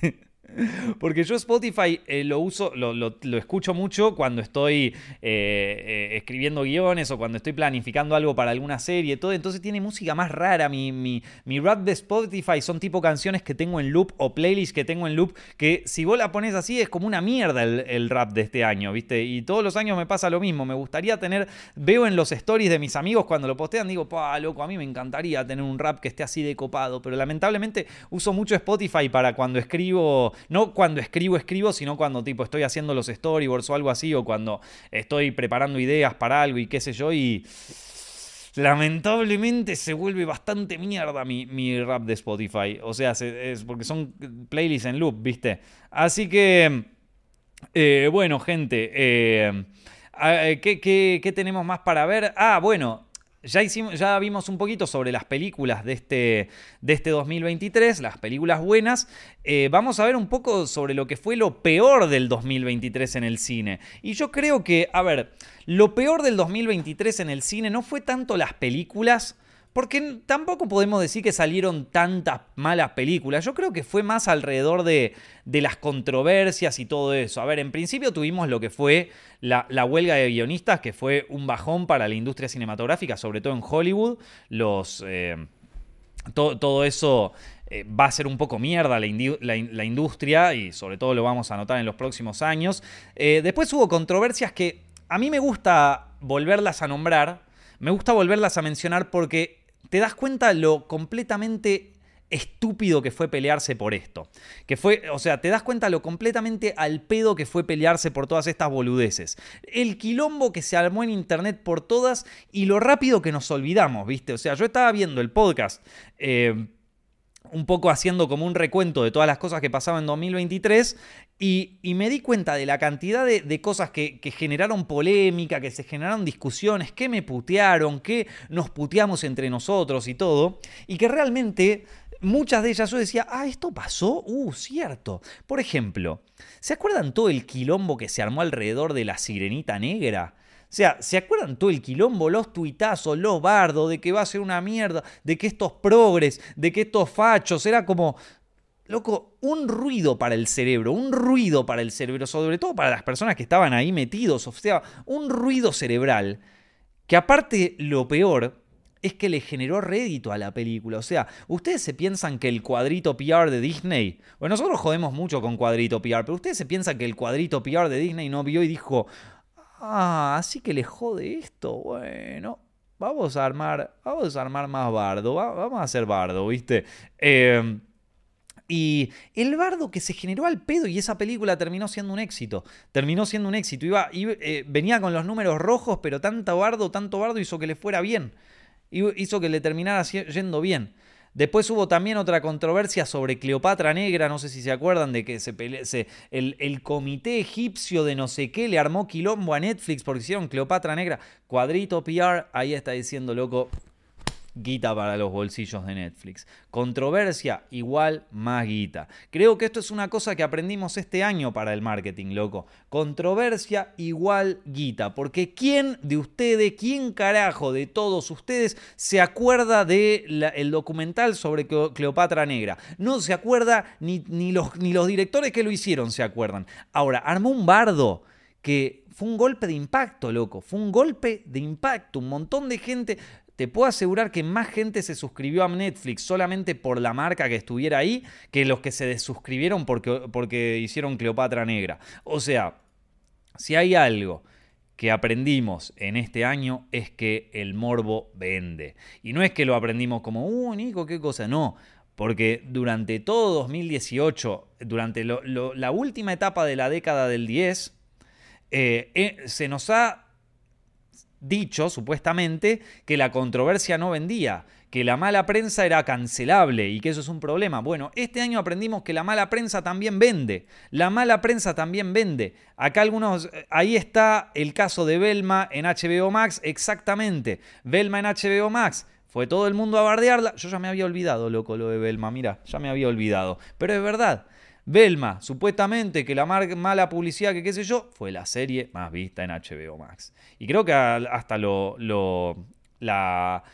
Porque yo Spotify eh, lo uso, lo, escucho mucho cuando estoy eh, eh, escribiendo guiones o cuando estoy planificando algo para alguna serie, todo. Entonces tiene música más rara. Mi, mi, mi, rap de Spotify son tipo canciones que tengo en loop o playlists que tengo en loop. Que si vos la pones así es como una mierda el, rap de este año, ¿viste? Y todos los años me pasa lo mismo. Me gustaría tener, veo en los stories de mis amigos cuando lo postean, digo, pa, loco, a mí me encantaría tener un rap que esté así de copado. Pero lamentablemente uso mucho Spotify para cuando escribo no cuando escribo, escribo, sino cuando tipo estoy haciendo los storyboards o algo así, o cuando estoy preparando ideas para algo y qué sé yo, y lamentablemente se vuelve bastante mierda mi, rap de Spotify. O sea, es porque son playlists en loop, ¿viste? Así que, eh, bueno, gente, eh, eh, qué tenemos más para ver? Ah, bueno, ya, hicimos, ya vimos un poquito sobre las películas de este, de este 2023, las películas buenas. Eh, vamos a ver un poco sobre lo que fue lo peor del 2023 en el cine. Y yo creo que, a ver, lo peor del 2023 en el cine no fue tanto las películas, porque tampoco podemos decir que salieron tantas malas películas. Yo creo que fue más alrededor de, las controversias y todo eso. A ver, en principio tuvimos lo que fue la, huelga de guionistas, que fue un bajón para la industria cinematográfica, sobre todo en Hollywood. Los. Eh, todo, eso eh, va a ser un poco mierda la, industria y sobre todo lo vamos a notar en los próximos años. Eh, después hubo controversias que a mí me gusta volverlas a nombrar, me gusta volverlas a mencionar porque te das cuenta lo completamente estúpido que fue pelearse por esto. Que fue, o sea, te das cuenta lo completamente al pedo que fue pelearse por todas estas boludeces. El quilombo que se armó en internet por todas y lo rápido que nos olvidamos, ¿viste? O sea, yo estaba viendo el podcast. Eh, un poco haciendo como un recuento de todas las cosas que pasaban en 2023 y, me di cuenta de la cantidad de, cosas que, que, generaron polémica, que se generaron discusiones, que me putearon, que nos puteamos entre nosotros y todo, y que realmente muchas de ellas yo decía, ah, esto pasó, uh, cierto. Por ejemplo, ¿se acuerdan todo el quilombo que se armó alrededor de la sirenita negra? Sea, ¿se acuerdan todo el quilombo, los tuitazos, los bardos, de que va a ser una mierda, de que estos progres, de que estos fachos, era como, loco, un ruido para el cerebro, un ruido para el cerebro, sobre todo para las personas que estaban ahí metidos, o sea, un ruido cerebral, que aparte lo peor es que le generó rédito a la película. O sea, ustedes se piensan que el cuadrito PR de Disney, bueno, nosotros jodemos mucho con cuadrito PR, pero ustedes se piensan que el cuadrito PR de Disney no vio y dijo, ah, así que le jode esto, bueno. Vamos a armar, vamos a armar más bardo, vamos a hacer bardo, ¿viste? Eh, y el bardo que se generó al pedo y esa película terminó siendo un éxito. Terminó siendo un éxito. Iba, eh, venía con los números rojos, pero tanto bardo, tanto bardo hizo que le fuera bien hizo que le terminara yendo bien. Después hubo también otra controversia sobre Cleopatra Negra, no sé si se acuerdan de que el, el, comité egipcio de no sé qué le armó quilombo a Netflix porque hicieron Cleopatra Negra. Cuadrito PR, ahí está diciendo, loco, guita para los bolsillos de Netflix. Controversia igual más guita. Creo que esto es una cosa que aprendimos este año para el marketing, loco. Controversia igual guita. Porque ¿quién de ustedes, quién carajo de todos ustedes se acuerda del documental sobre Cleopatra Negra? No se acuerda ni, ni, los, ni los directores que lo hicieron se acuerdan. Ahora, armó un bardo que fue un golpe de impacto, loco. Fue un golpe de impacto. Un montón de gente te puedo asegurar que más gente se suscribió a Netflix solamente por la marca que estuviera ahí que los que se desuscribieron porque, porque hicieron Cleopatra Negra. O sea, si hay algo que aprendimos en este año es que el morbo vende. Y no es que lo aprendimos como, uh, Nico, qué cosa, no. Porque durante todo 2018, durante la última etapa de la década del 10, eh, eh, se nos ha dicho, supuestamente, que la controversia no vendía, que la mala prensa era cancelable y que eso es un problema. Bueno, este año aprendimos que la mala prensa también vende. La mala prensa también vende. Acá algunos, eh, ahí está el caso de Belma en HBO Max, exactamente. Belma en HBO Max. Fue todo el mundo a bardearla. Yo ya me había olvidado, loco, lo de Belma. Mira, ya me había olvidado. Pero es verdad. Belma, supuestamente que la mala publicidad que qué sé yo, fue la serie más vista en HBO Max. Y creo que hasta lo, la,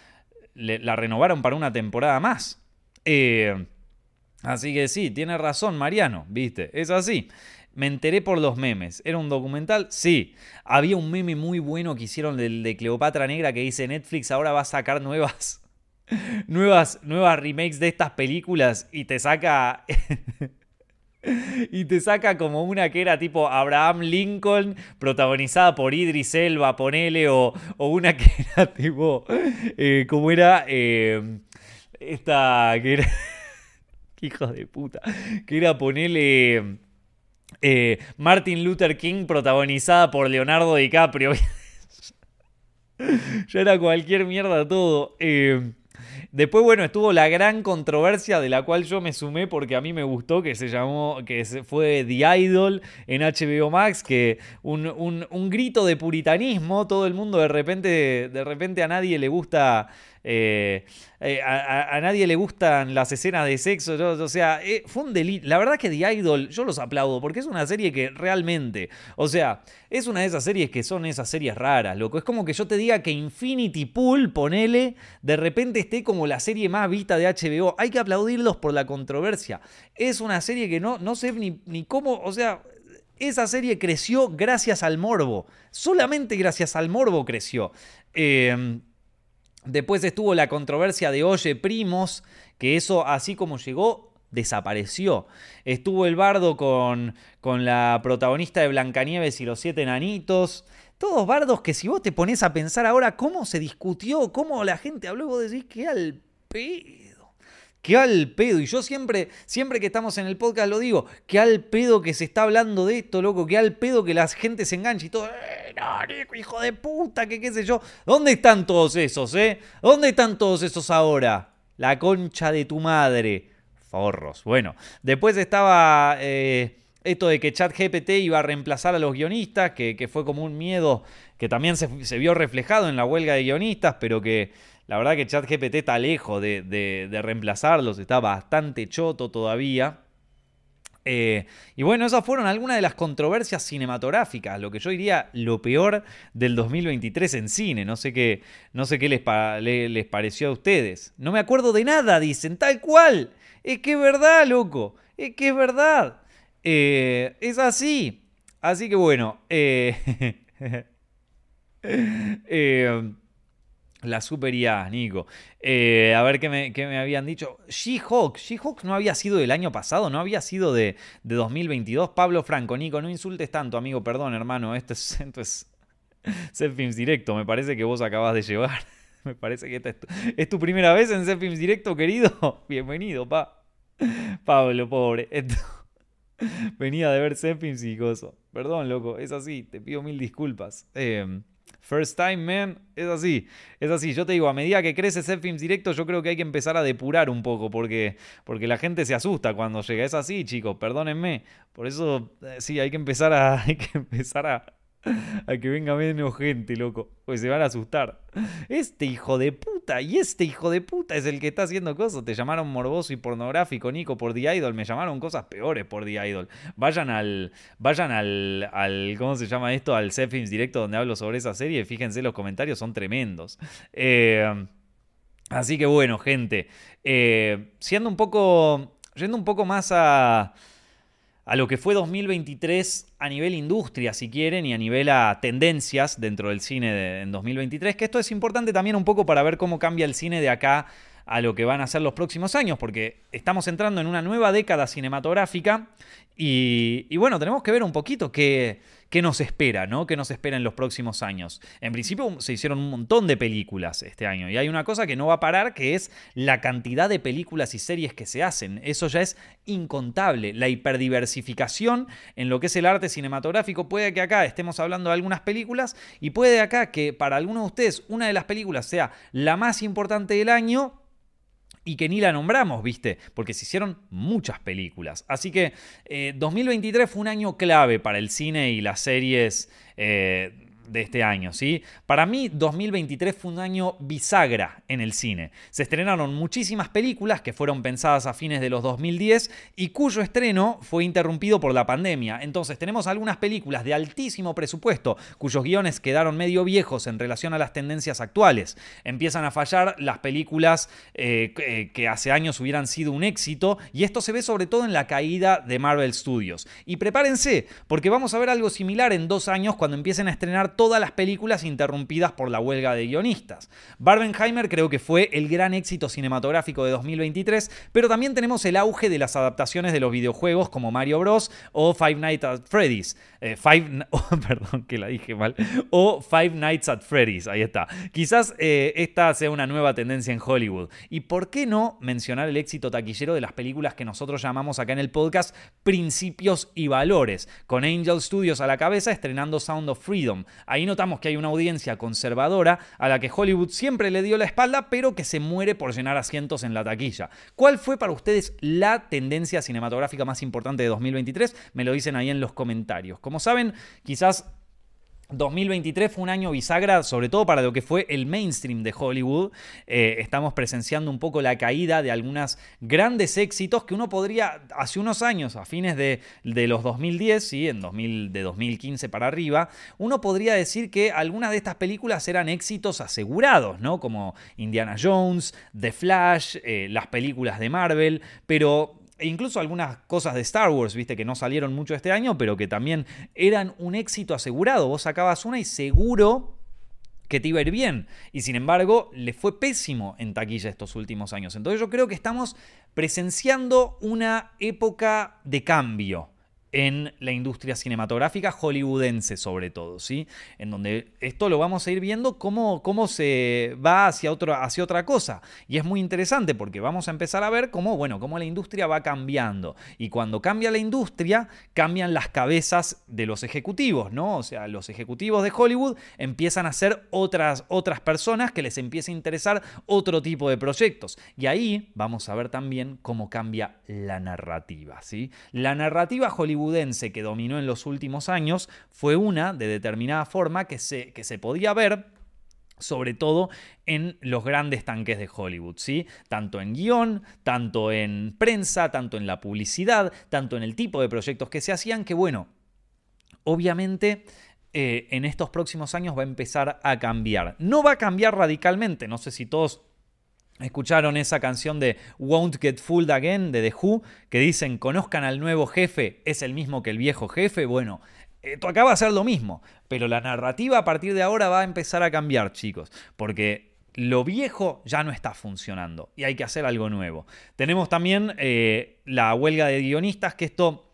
la, renovaron para una temporada más. Eh, así que sí, tiene razón Mariano, viste, es así. Me enteré por los memes. ¿Era un documental? Sí. Había un meme muy bueno que hicieron del de Cleopatra Negra que dice Netflix ahora va a sacar nuevas nuevas, nuevas remakes de estas películas y te saca Y te saca como una que era tipo Abraham Lincoln, protagonizada por Idris Elba, ponele, o, o una que era tipo, eh, como era eh, esta, que era, hijos de puta, que era ponele eh, Martin Luther King, protagonizada por Leonardo DiCaprio. ya era cualquier mierda todo. Eh, Después, bueno, estuvo la gran controversia de la cual yo me sumé porque a mí me gustó, que se llamó, que fue The Idol en HBO Max, que un, un grito de puritanismo, todo el mundo de repente, de repente a nadie le gusta eh, eh, a, nadie le gustan las escenas de sexo. o sea, eh, fue un delito. La verdad que The Idol, yo los aplaudo porque es una serie que realmente, o sea, es una de esas series que son esas series raras, loco. Es como que yo te diga que Infinity Pool, ponele, de repente esté como la serie más vista de HBO. Hay que aplaudirlos por la controversia. Es una serie que no, no sé ni, ni cómo, o sea, esa serie creció gracias al morbo. Solamente gracias al morbo creció. Eh, Después estuvo la controversia de Oye Primos, que eso así como llegó, desapareció. Estuvo el bardo con, con la protagonista de Blancanieves y los siete enanitos. Todos bardos que si vos te pones a pensar ahora cómo se discutió, cómo la gente habló, vos decís que al pedo. Que al pedo. Y yo siempre, siempre que estamos en el podcast lo digo, que al pedo que se está hablando de esto, loco, que al pedo que la gente se engancha y todo. ¡Eh, no, hijo de puta, que qué sé yo! ¿Dónde están todos esos, eh? ¿Dónde están todos esos ahora? La concha de tu madre. Forros. Bueno, después estaba... Eh, esto de que ChatGPT iba a reemplazar a los guionistas, que, fue como un miedo que también se, vio reflejado en la huelga de guionistas, pero que la verdad que ChatGPT está lejos de, reemplazarlos, está bastante choto todavía. Eh, y bueno, esas fueron algunas de las controversias cinematográficas, lo que yo diría lo peor del 2023 en cine. No sé qué, no sé qué les, les pareció a ustedes. No me acuerdo de nada, dicen, tal cual. Es que es verdad, loco. Es que es verdad. Eh, es así. Así que bueno. Eh, la super IA, Nico. a ver qué me, habían dicho. She-Hawk. She-Hawk no había sido del año pasado, no había sido de, 2022. Pablo Franco, Nico, no insultes tanto, amigo. Perdón, hermano. Esto es, esto es Directo. Me parece que vos acabas de llevar. Me parece que esta es tu, es tu primera vez en Films Directo, querido. Bienvenido, pa. Pablo, pobre. Venía de ver Zephyrs y gozo. Perdón, loco, es así, te pido mil disculpas. Em, first time, man, es así, es así. Yo te digo, a medida que crece Zephyrs directo, yo creo que hay que empezar a depurar un poco, porque, porque la gente se asusta cuando llega. Es así, chicos, perdónenme. Por eso, eh, sí, hay que empezar a, hay que empezar a, a que venga menos gente, loco. Pues se van a asustar. Este hijo de puta y este hijo de puta es el que está haciendo cosas. Te llamaron morboso y pornográfico, Nico, por The Idol. Me llamaron cosas peores por The Idol. Vayan al. Vayan al. al ¿Cómo se llama esto? Al Films directo donde hablo sobre esa serie. Fíjense, los comentarios son tremendos. Eh, así que bueno, gente. Eh, siendo un poco. Yendo un poco más a a lo que fue 2023 a nivel industria, si quieren, y a nivel a tendencias dentro del cine en 2023, que esto es importante también un poco para ver cómo cambia el cine de acá a lo que van a ser los próximos años, porque estamos entrando en una nueva década cinematográfica y, y bueno, tenemos que ver un poquito qué qué nos espera, ¿no? ¿Qué nos espera en los próximos años? En principio se hicieron un montón de películas este año y hay una cosa que no va a parar que es la cantidad de películas y series que se hacen. Eso ya es incontable. La hiperdiversificación en lo que es el arte cinematográfico puede que acá estemos hablando de algunas películas y puede acá que para algunos de ustedes una de las películas sea la más importante del año y que ni la nombramos, ¿viste? Porque se hicieron muchas películas. Así que 2023 eh, fue un año clave para el cine y las series eh, de este año, ¿sí? Para mí 2023 fue un año bisagra en el cine. Se estrenaron muchísimas películas que fueron pensadas a fines de los 2010 y cuyo estreno fue interrumpido por la pandemia. Entonces tenemos algunas películas de altísimo presupuesto cuyos guiones quedaron medio viejos en relación a las tendencias actuales. Empiezan a fallar las películas eh, eh, que hace años hubieran sido un éxito y esto se ve sobre todo en la caída de Marvel Studios. Y prepárense, porque vamos a ver algo similar en dos años cuando empiecen a estrenar todas las películas interrumpidas por la huelga de guionistas. Barbenheimer creo que fue el gran éxito cinematográfico de 2023, pero también tenemos el auge de las adaptaciones de los videojuegos como Mario Bros. o Five Nights at Freddy's. Eh, five, oh, perdón que la dije mal. O Five Nights at Freddy's, ahí está. Quizás eh, esta sea una nueva tendencia en Hollywood. ¿Y por qué no mencionar el éxito taquillero de las películas que nosotros llamamos acá en el podcast Principios y Valores? Con Angel Studios a la cabeza estrenando Sound of Freedom. Ahí notamos que hay una audiencia conservadora a la que Hollywood siempre le dio la espalda, pero que se muere por llenar asientos en la taquilla. ¿Cuál fue para ustedes la tendencia cinematográfica más importante de 2023? Me lo dicen ahí en los comentarios. Como saben, quizás 2023 fue un año bisagra, sobre todo para lo que fue el mainstream de Hollywood. Eh, estamos presenciando un poco la caída de algunos grandes éxitos que uno podría, hace unos años, a fines de, los 2010, ¿sí? en 2000, de 2015 para arriba, uno podría decir que algunas de estas películas eran éxitos asegurados, ¿no? Como Indiana Jones, The Flash, eh, las películas de Marvel, pero e incluso algunas cosas de Star Wars, viste, que no salieron mucho este año, pero que también eran un éxito asegurado. Vos sacabas una y seguro que te iba a ir bien. Y sin embargo, le fue pésimo en taquilla estos últimos años. Entonces yo creo que estamos presenciando una época de cambio en la industria cinematográfica hollywoodense sobre todo, ¿sí? En donde esto lo vamos a ir viendo cómo, cómo se va hacia, otro, hacia otra cosa. Y es muy interesante porque vamos a empezar a ver cómo, bueno, cómo la industria va cambiando. Y cuando cambia la industria, cambian las cabezas de los ejecutivos, ¿no? O sea, los ejecutivos de Hollywood empiezan a ser otras, otras personas que les empieza a interesar otro tipo de proyectos. Y ahí vamos a ver también cómo cambia la narrativa, ¿sí? La narrativa Que dominó en los últimos años fue una de determinada forma que se, que se podía ver sobre todo en los grandes tanques de Hollywood, ¿sí? Tanto en guion, tanto en prensa, tanto en la publicidad, tanto en el tipo de proyectos que se hacían, que bueno, obviamente eh, en estos próximos años va a empezar a cambiar. No va a cambiar radicalmente, no sé si todos Escucharon esa canción de Won't Get Fooled Again de The Who, que dicen, conozcan al nuevo jefe, es el mismo que el viejo jefe. Bueno, esto acaba de ser lo mismo, pero la narrativa a partir de ahora va a empezar a cambiar, chicos, porque lo viejo ya no está funcionando y hay que hacer algo nuevo. Tenemos también eh, la huelga de guionistas, que esto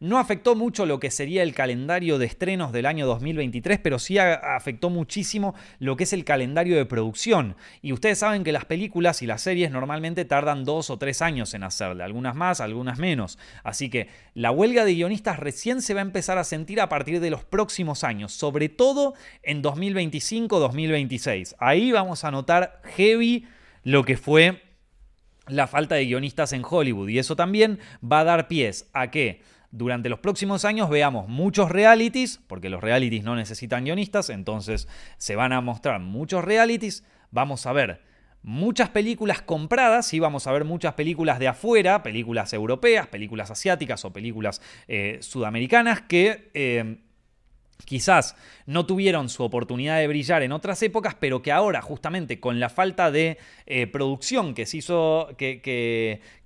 no afectó mucho lo que sería el calendario de estrenos del año 2023, pero sí afectó muchísimo lo que es el calendario de producción. Y ustedes saben que las películas y las series normalmente tardan dos o tres años en hacerle, algunas más, algunas menos. Así que la huelga de guionistas recién se va a empezar a sentir a partir de los próximos años, sobre todo en 2025-2026. Ahí vamos a notar heavy lo que fue la falta de guionistas en Hollywood. Y eso también va a dar pies a que durante los próximos años veamos muchos realities, porque los realities no necesitan guionistas, entonces se van a mostrar muchos realities, vamos a ver muchas películas compradas, y vamos a ver muchas películas de afuera, películas europeas, películas asiáticas o películas eh, sudamericanas que... Eh, quizás no tuvieron su oportunidad de brillar en otras épocas, pero que ahora, justamente con la falta de eh, producción que se hizo, que,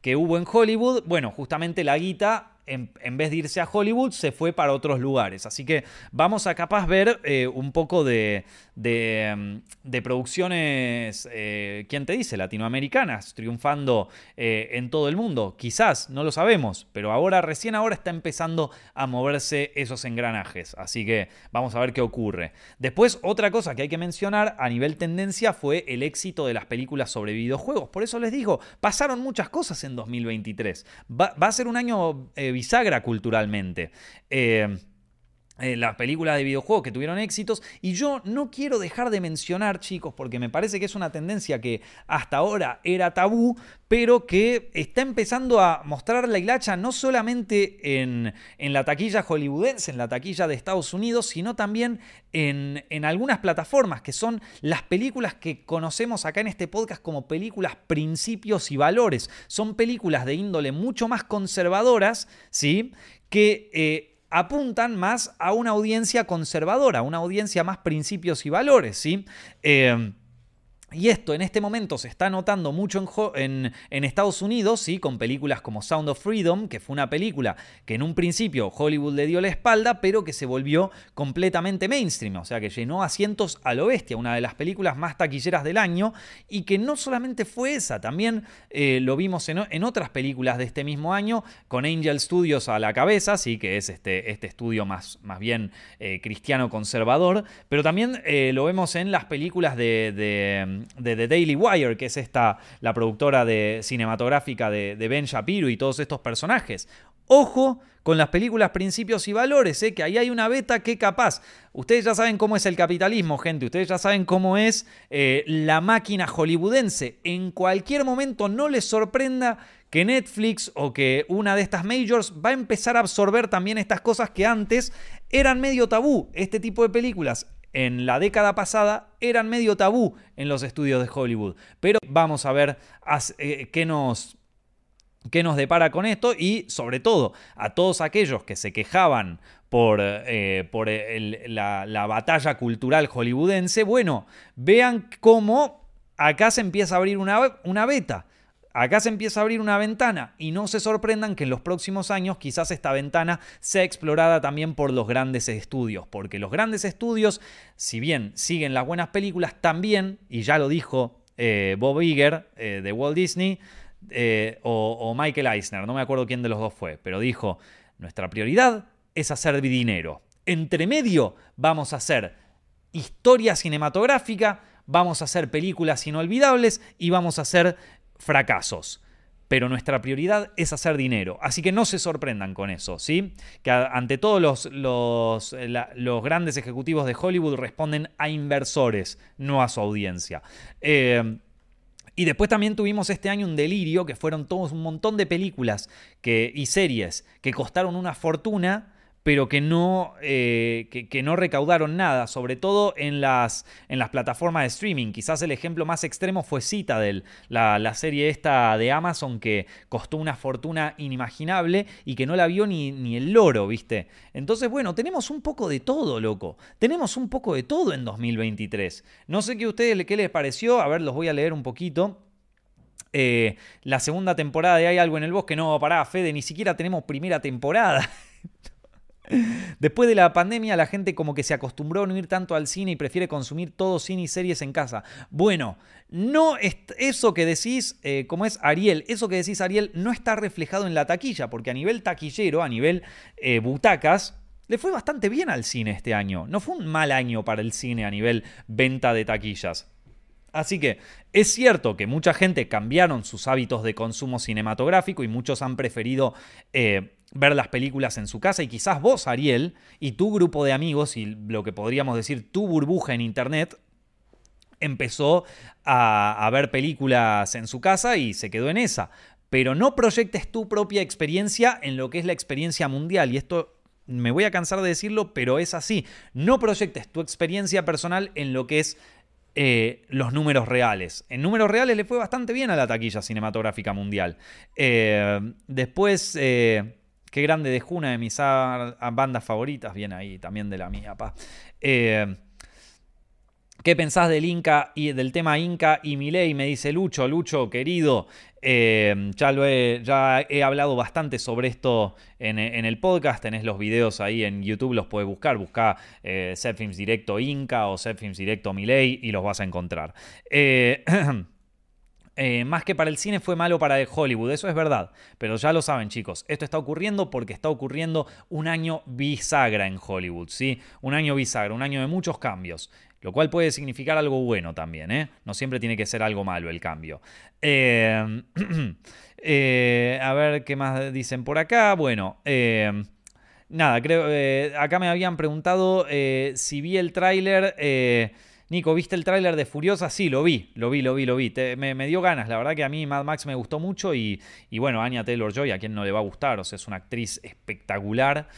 que, hubo en Hollywood, bueno, justamente la guita en, vez de irse a Hollywood, se fue para otros lugares. Así que vamos a capaz ver eh, un poco de, de, mm, producciones, eh, ¿quién te dice? Latinoamericanas, triunfando eh, en todo el mundo. Quizás, no lo sabemos, pero ahora, recién ahora está empezando a moverse esos engranajes. Así que vamos a ver qué ocurre. Después, otra cosa que hay que mencionar a nivel tendencia fue el éxito de las películas sobre videojuegos. Por eso les digo, pasaron muchas cosas en 2023. Va, va a ser un año bisagra culturalmente. Eh, eh, las películas de videojuegos que tuvieron éxitos. Y yo no quiero dejar de mencionar, chicos, porque me parece que es una tendencia que hasta ahora era tabú, pero que está empezando a mostrar la hilacha no solamente en, en la taquilla hollywoodense, en la taquilla de Estados Unidos, sino también en, en algunas plataformas, que son las películas que conocemos acá en este podcast como películas principios y valores. Son películas de índole mucho más conservadoras, ¿sí? Que... Eh, apuntan más a una audiencia conservadora, una audiencia más principios y valores, ¿sí? Eh, y esto en este momento se está notando mucho en, en, Estados Unidos, ¿sí? con películas como Sound of Freedom, que fue una película que en un principio Hollywood le dio la espalda, pero que se volvió completamente mainstream, o sea que llenó asientos a lo bestia, una de las películas más taquilleras del año, y que no solamente fue esa, también eh, lo vimos en, otras películas de este mismo año, con Angel Studios a la cabeza, ¿sí? que es este, este estudio más, más bien eh, cristiano conservador, pero también eh, lo vemos en las películas de The Daily Wire, que es esta, la productora de, cinematográfica de, Ben Shapiro y todos estos personajes. Ojo con las películas Principios y Valores, ¿eh? que ahí hay una beta que capaz. Ustedes ya saben cómo es el capitalismo, gente. Ustedes ya saben cómo es eh, la máquina hollywoodense. En cualquier momento no les sorprenda que Netflix o que una de estas majors va a empezar a absorber también estas cosas que antes eran medio tabú. Este tipo de películas en la década pasada eran medio tabú en los estudios de Hollywood. Pero vamos a ver eh, qué nos qué nos depara con esto y sobre todo a todos aquellos que se quejaban por, eh, por la, batalla cultural hollywoodense, bueno, vean cómo acá se empieza a abrir una, una beta acá se empieza a abrir una ventana y no se sorprendan que en los próximos años quizás esta ventana sea explorada también por los grandes estudios, porque los grandes estudios, si bien siguen las buenas películas, también, y ya lo dijo eh, Bob Iger eh, de Walt Disney, eh, o, o Michael Eisner, no me acuerdo quién de los dos fue, pero dijo, nuestra prioridad es hacer dinero. Entre medio vamos a hacer historia cinematográfica, vamos a hacer películas inolvidables y vamos a hacer fracasos. Pero nuestra prioridad es hacer dinero. Así que no se sorprendan con eso, ¿sí? Que ante todo los, los, los grandes ejecutivos de Hollywood responden a inversores, no a su audiencia. Eh, y después también tuvimos este año un delirio, que fueron todos un montón de películas que, y series que costaron una fortuna pero que no, eh, que, no recaudaron nada, sobre todo en las, en las plataformas de streaming. Quizás el ejemplo más extremo fue Citadel, la, la serie esta de Amazon que costó una fortuna inimaginable y que no la vio ni, ni el loro, ¿viste? Entonces, bueno, tenemos un poco de todo, loco. Tenemos un poco de todo en 2023. No sé qué ustedes qué les pareció, a ver, los voy a leer un poquito. Eh, la segunda temporada de Hay algo en el bosque, no, pará, Fede, ni siquiera tenemos primera temporada. Después de la pandemia la gente como que se acostumbró a no ir tanto al cine y prefiere consumir todo cine y series en casa. Bueno, no es, eso que decís, eh, como es Ariel, eso que decís Ariel no está reflejado en la taquilla, porque a nivel taquillero, a nivel eh, butacas, le fue bastante bien al cine este año. No fue un mal año para el cine a nivel venta de taquillas. Así que es cierto que mucha gente cambiaron sus hábitos de consumo cinematográfico y muchos han preferido eh, ver las películas en su casa y quizás vos, Ariel, y tu grupo de amigos y lo que podríamos decir tu burbuja en Internet, empezó a, ver películas en su casa y se quedó en esa. Pero no proyectes tu propia experiencia en lo que es la experiencia mundial. Y esto me voy a cansar de decirlo, pero es así. No proyectes tu experiencia personal en lo que es eh, los números reales. En números reales le fue bastante bien a la taquilla cinematográfica mundial. Eh, después, eh, qué grande dejó una de mis bandas favoritas, bien ahí, también de la mía, pa. ¿Qué pensás del Inca y del tema Inca y Milei? Me dice Lucho, Lucho, querido. Eh, ya, lo he, hablado bastante sobre esto en, el podcast. Tenés los videos ahí en YouTube, los puedes buscar. Busca eh, Directo Inca o Films Directo Milei y los vas a encontrar. Eh, eh, más que para el cine fue malo para Hollywood, eso es verdad. Pero ya lo saben, chicos, esto está ocurriendo porque está ocurriendo un año bisagra en Hollywood, ¿sí? Un año bisagra, un año de muchos cambios. Lo cual puede significar algo bueno también, ¿eh? No siempre tiene que ser algo malo el cambio. Eh, eh, a ver qué más dicen por acá. Bueno, nada, creo. acá me habían preguntado si vi el tráiler. Nico, ¿viste el tráiler de Furiosa? Sí, lo vi, lo vi, lo vi, lo vi. me, dio ganas, la verdad que a mí Mad Max me gustó mucho y, bueno, Anya Taylor-Joy, a quien no le va a gustar, o sea, es una actriz espectacular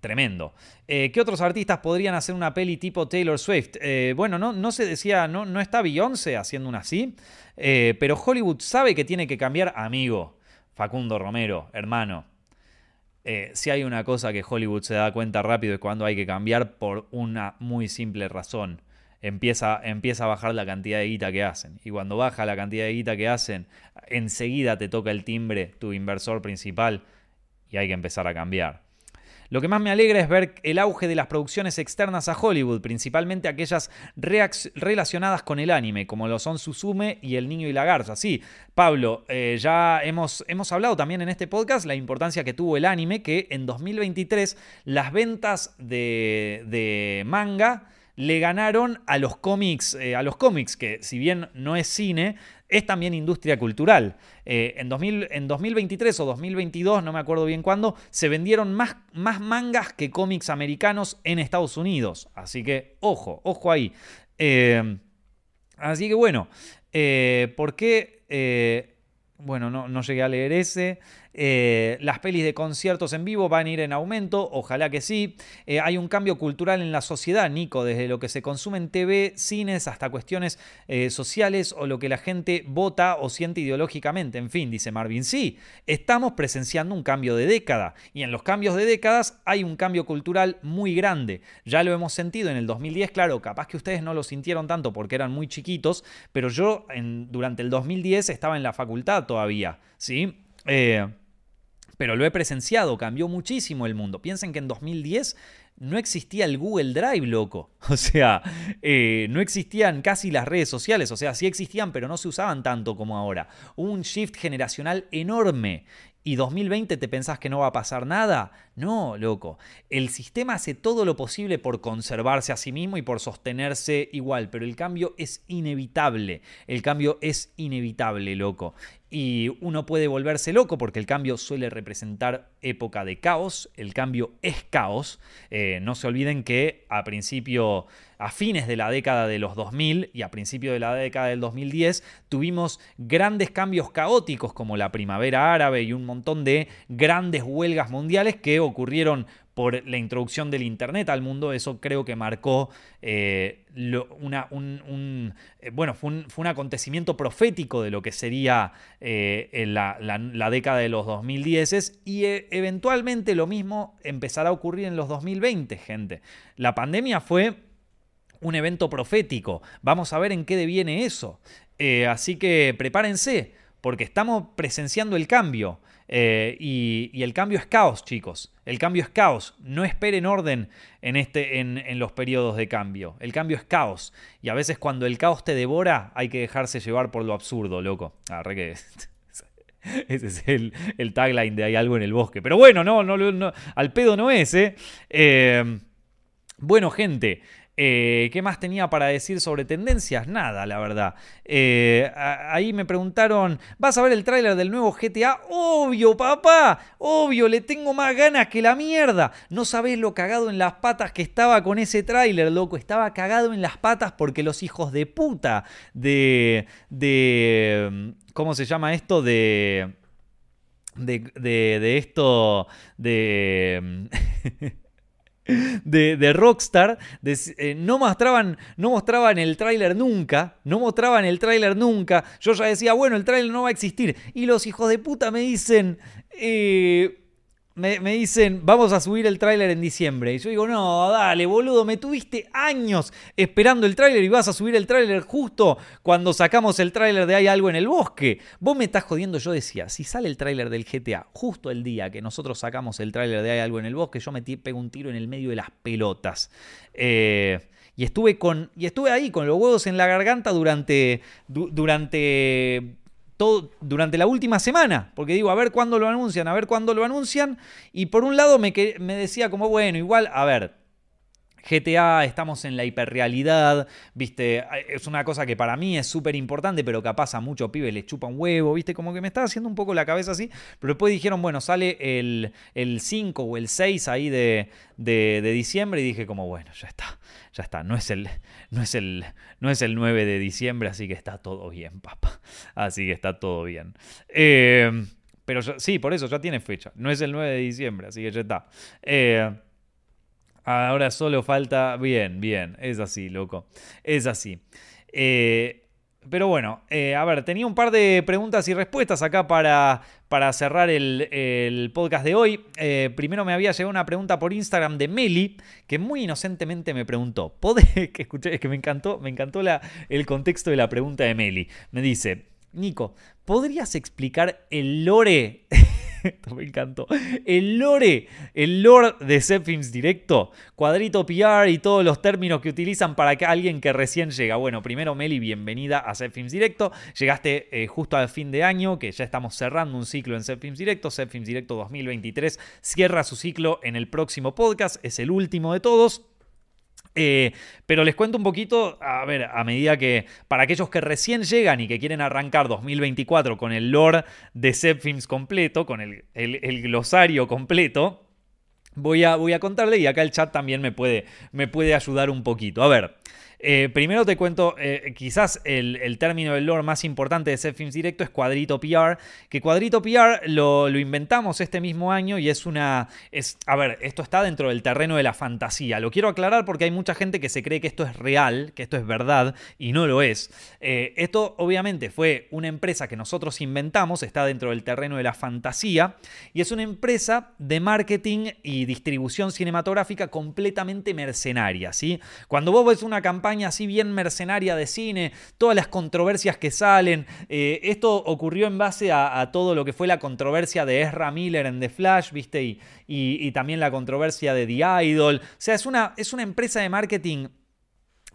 tremendo. Eh, ¿Qué otros artistas podrían hacer una peli tipo Taylor Swift? Eh, bueno, no, se decía, no, está Beyoncé haciendo una así, eh, pero Hollywood sabe que tiene que cambiar amigo. Facundo Romero, hermano. Si hay una cosa que Hollywood se da cuenta rápido es cuando hay que cambiar por una muy simple razón. Empieza, empieza a bajar la cantidad de guita que hacen. Y cuando baja la cantidad de guita que hacen, enseguida te toca el timbre tu inversor principal y hay que empezar a cambiar. Lo que más me alegra es ver el auge de las producciones externas a Hollywood, principalmente aquellas relacionadas con el anime, como lo son Suzume y El Niño y la Garza. Sí, Pablo, eh, ya hemos, hemos hablado también en este podcast la importancia que tuvo el anime, que en 2023 las ventas de, de manga le ganaron a los cómics, eh, a los cómics, que si bien no es cine, es también industria cultural. Eh, en, 2000, en, 2023 o 2022, no me acuerdo bien cuándo, se vendieron más, más mangas que cómics americanos en Estados Unidos. Así que, ojo, ojo ahí. Eh, así que bueno, ¿por qué? bueno, no, no, llegué a leer ese. Eh, las pelis de conciertos en vivo van a ir en aumento, ojalá que sí. Eh, hay un cambio cultural en la sociedad, Nico, desde lo que se consume en TV, cines, hasta cuestiones eh, sociales o lo que la gente vota o siente ideológicamente. En fin, dice Marvin, sí, estamos presenciando un cambio de década y en los cambios de décadas hay un cambio cultural muy grande. Ya lo hemos sentido en el 2010, claro, capaz que ustedes no lo sintieron tanto porque eran muy chiquitos, pero yo durante el 2010 estaba en la facultad todavía, ¿sí? Pero lo he presenciado, cambió muchísimo el mundo. Piensen que en 2010 no existía el Google Drive, loco. O sea, eh, no existían casi las redes sociales. O sea, sí existían, pero no se usaban tanto como ahora. Hubo un shift generacional enorme. ¿Y 2020 te pensás que no va a pasar nada? No, loco. El sistema hace todo lo posible por conservarse a sí mismo y por sostenerse igual, pero el cambio es inevitable. El cambio es inevitable, loco. Y uno puede volverse loco porque el cambio suele representar época de caos. El cambio es caos. Eh, no se olviden que a principio, a fines de la década de los 2000 y a principio de la década del 2010, tuvimos grandes cambios caóticos como la primavera árabe y un montón de grandes huelgas mundiales que ocurrieron por la introducción del Internet al mundo, eso creo que marcó eh, un, eh, bueno, fue un, acontecimiento profético de lo que sería eh, la, década de los 2010 y eventualmente lo mismo empezará a ocurrir en los 2020, gente. La pandemia fue un evento profético, vamos a ver en qué deviene eso. así que prepárense, porque estamos presenciando el cambio. Eh, y, el cambio es caos, chicos. El cambio es caos. No esperen orden en, este, en, los periodos de cambio. El cambio es caos. Y a veces cuando el caos te devora, hay que dejarse llevar por lo absurdo, loco. Arre que. Ese es el, tagline de hay algo en el bosque. Pero bueno, no, no, no al pedo no es, ¿eh? eh bueno, gente, eh, ¿Qué más tenía para decir sobre tendencias? Nada, la verdad. Eh, ahí me preguntaron, ¿vas a ver el tráiler del nuevo GTA? Obvio, papá, obvio, le tengo más ganas que la mierda. No sabés lo cagado en las patas que estaba con ese tráiler, loco. Estaba cagado en las patas porque los hijos de puta de... de ¿Cómo se llama esto? De... De, de, de esto... De... de, Rockstar eh, no, mostraban, no mostraban el tráiler nunca, no mostraban el tráiler nunca. Yo ya decía, bueno, el tráiler no va a existir. Y los hijos de puta me dicen, eh, me, dicen, vamos a subir el tráiler en diciembre. Y yo digo, no, dale, boludo, me tuviste años esperando el tráiler y vas a subir el tráiler justo cuando sacamos el tráiler de Hay algo en el bosque. Vos me estás jodiendo, yo decía, si sale el tráiler del GTA justo el día que nosotros sacamos el tráiler de Hay algo en el bosque, yo me pego un tiro en el medio de las pelotas. Eh, y estuve, con, y estuve ahí con los huevos en la garganta durante, durante durante la última semana, porque digo, a ver cuándo lo anuncian, a ver cuándo lo anuncian, y por un lado me, me decía como, bueno, igual, a ver, GTA, estamos en la hiperrealidad, viste, es una cosa que para mí es súper importante, pero capaz a muchos pibes les chupa un huevo, viste, como que me estaba haciendo un poco la cabeza así, pero después dijeron, bueno, sale el, el 5 o el 6 ahí de, de, diciembre y dije como, bueno, ya está, ya está, no es, el, no, es el, no es el 9 de diciembre, así que está todo bien, papá, así que está todo bien. Eh, pero sí, por eso ya tiene fecha, no es el 9 de diciembre, así que ya está. Eh, Ahora solo falta. Bien, bien. Es así, loco. Es así. Eh, pero bueno, eh, a ver, tenía un par de preguntas y respuestas acá para, para cerrar el, podcast de hoy. Eh, primero me había llegado una pregunta por Instagram de Meli, que muy inocentemente me preguntó. Que escuché, es que me encantó, me encantó la, el contexto de la pregunta de Meli. Me dice, Nico, ¿podrías explicar el lore? Esto me encantó. El lore, el lore de Zepfilms Directo, cuadrito PR y todos los términos que utilizan para que alguien que recién llega. Bueno, primero Meli, bienvenida a Zepfilms Directo. Llegaste eh, justo al fin de año, que ya estamos cerrando un ciclo en Zepfilms Directo. Zepfilms Directo 2023 cierra su ciclo en el próximo podcast, es el último de todos. Eh, pero les cuento un poquito, a ver, a medida que para aquellos que recién llegan y que quieren arrancar 2024 con el lore de Zepfilms completo, con el, glosario completo, voy a, voy a contarle y acá el chat también me puede, me puede ayudar un poquito. A ver, Eh, primero te cuento, eh, quizás el, término del lore más importante de Set Films Directo es Cuadrito PR, que Cuadrito PR lo, inventamos este mismo año y es una... Es, a ver, esto está dentro del terreno de la fantasía. Lo quiero aclarar porque hay mucha gente que se cree que esto es real, que esto es verdad, y no lo es. Eh, esto obviamente fue una empresa que nosotros inventamos, está dentro del terreno de la fantasía, y es una empresa de marketing y distribución cinematográfica completamente mercenaria. ¿sí? Cuando vos ves una campaña así bien mercenaria de cine, todas las controversias que salen. Eh, esto ocurrió en base a, todo lo que fue la controversia de Ezra Miller en The Flash, ¿viste? Y, y, también la controversia de The Idol. O sea, es una, es una empresa de marketing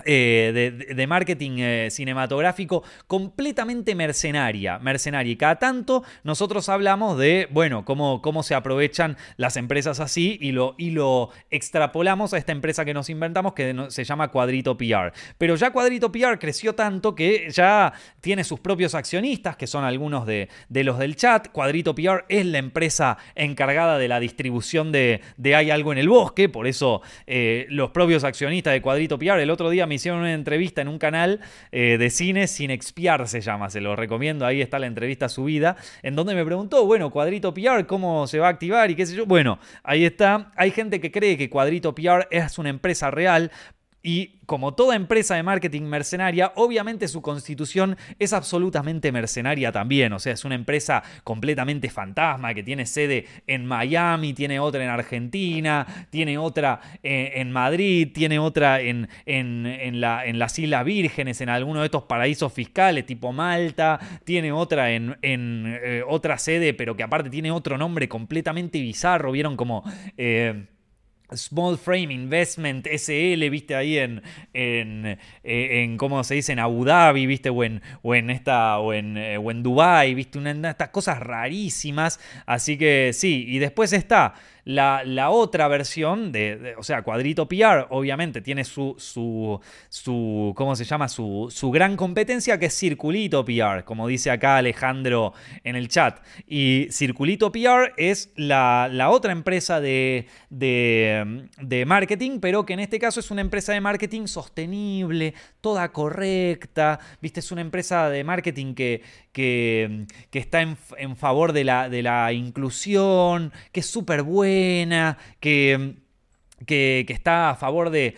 eh, de, marketing eh, cinematográfico completamente mercenaria, mercenaria. Y cada tanto nosotros hablamos de, bueno, cómo, cómo se aprovechan las empresas así y lo, y lo extrapolamos a esta empresa que nos inventamos que se llama Cuadrito PR. Pero ya Cuadrito PR creció tanto que ya tiene sus propios accionistas, que son algunos de, los del chat. Cuadrito PR es la empresa encargada de la distribución de, Hay algo en el bosque, por eso eh, los propios accionistas de Cuadrito PR el otro día me hicieron una entrevista en un canal eh, de cine sin expiar, se llama, se lo recomiendo, ahí está la entrevista subida, en donde me preguntó, bueno, Cuadrito PR, ¿cómo se va a activar? Y qué sé yo. Bueno, ahí está. Hay gente que cree que Cuadrito PR es una empresa real, y como toda empresa de marketing mercenaria, obviamente su constitución es absolutamente mercenaria también. O sea, es una empresa completamente fantasma que tiene sede en Miami, tiene otra en Argentina, tiene otra eh, en, Madrid, tiene otra en, en, la, en, las Islas Vírgenes, en alguno de estos paraísos fiscales tipo Malta, tiene otra en, eh, otra sede, pero que aparte tiene otro nombre completamente bizarro. Vieron como... Eh, Small Frame Investment SL, viste ahí en, en, eh, en, ¿cómo se dice? En Abu Dhabi, viste, o en, o en esta, o en, eh, o en Dubai, viste, una, estas cosas rarísimas. Así que sí, y después está la, otra versión, de, o sea, Cuadrito PR, obviamente tiene su, su, su ¿cómo se llama? Su, su, gran competencia que es Circulito PR, como dice acá Alejandro en el chat. Y Circulito PR es la, otra empresa de, de, marketing, pero que en este caso es una empresa de marketing sostenible, toda correcta, ¿viste? Es una empresa de marketing que, que, está en, en, favor de la, de la inclusión, que es súper buena que... Que, está a favor de,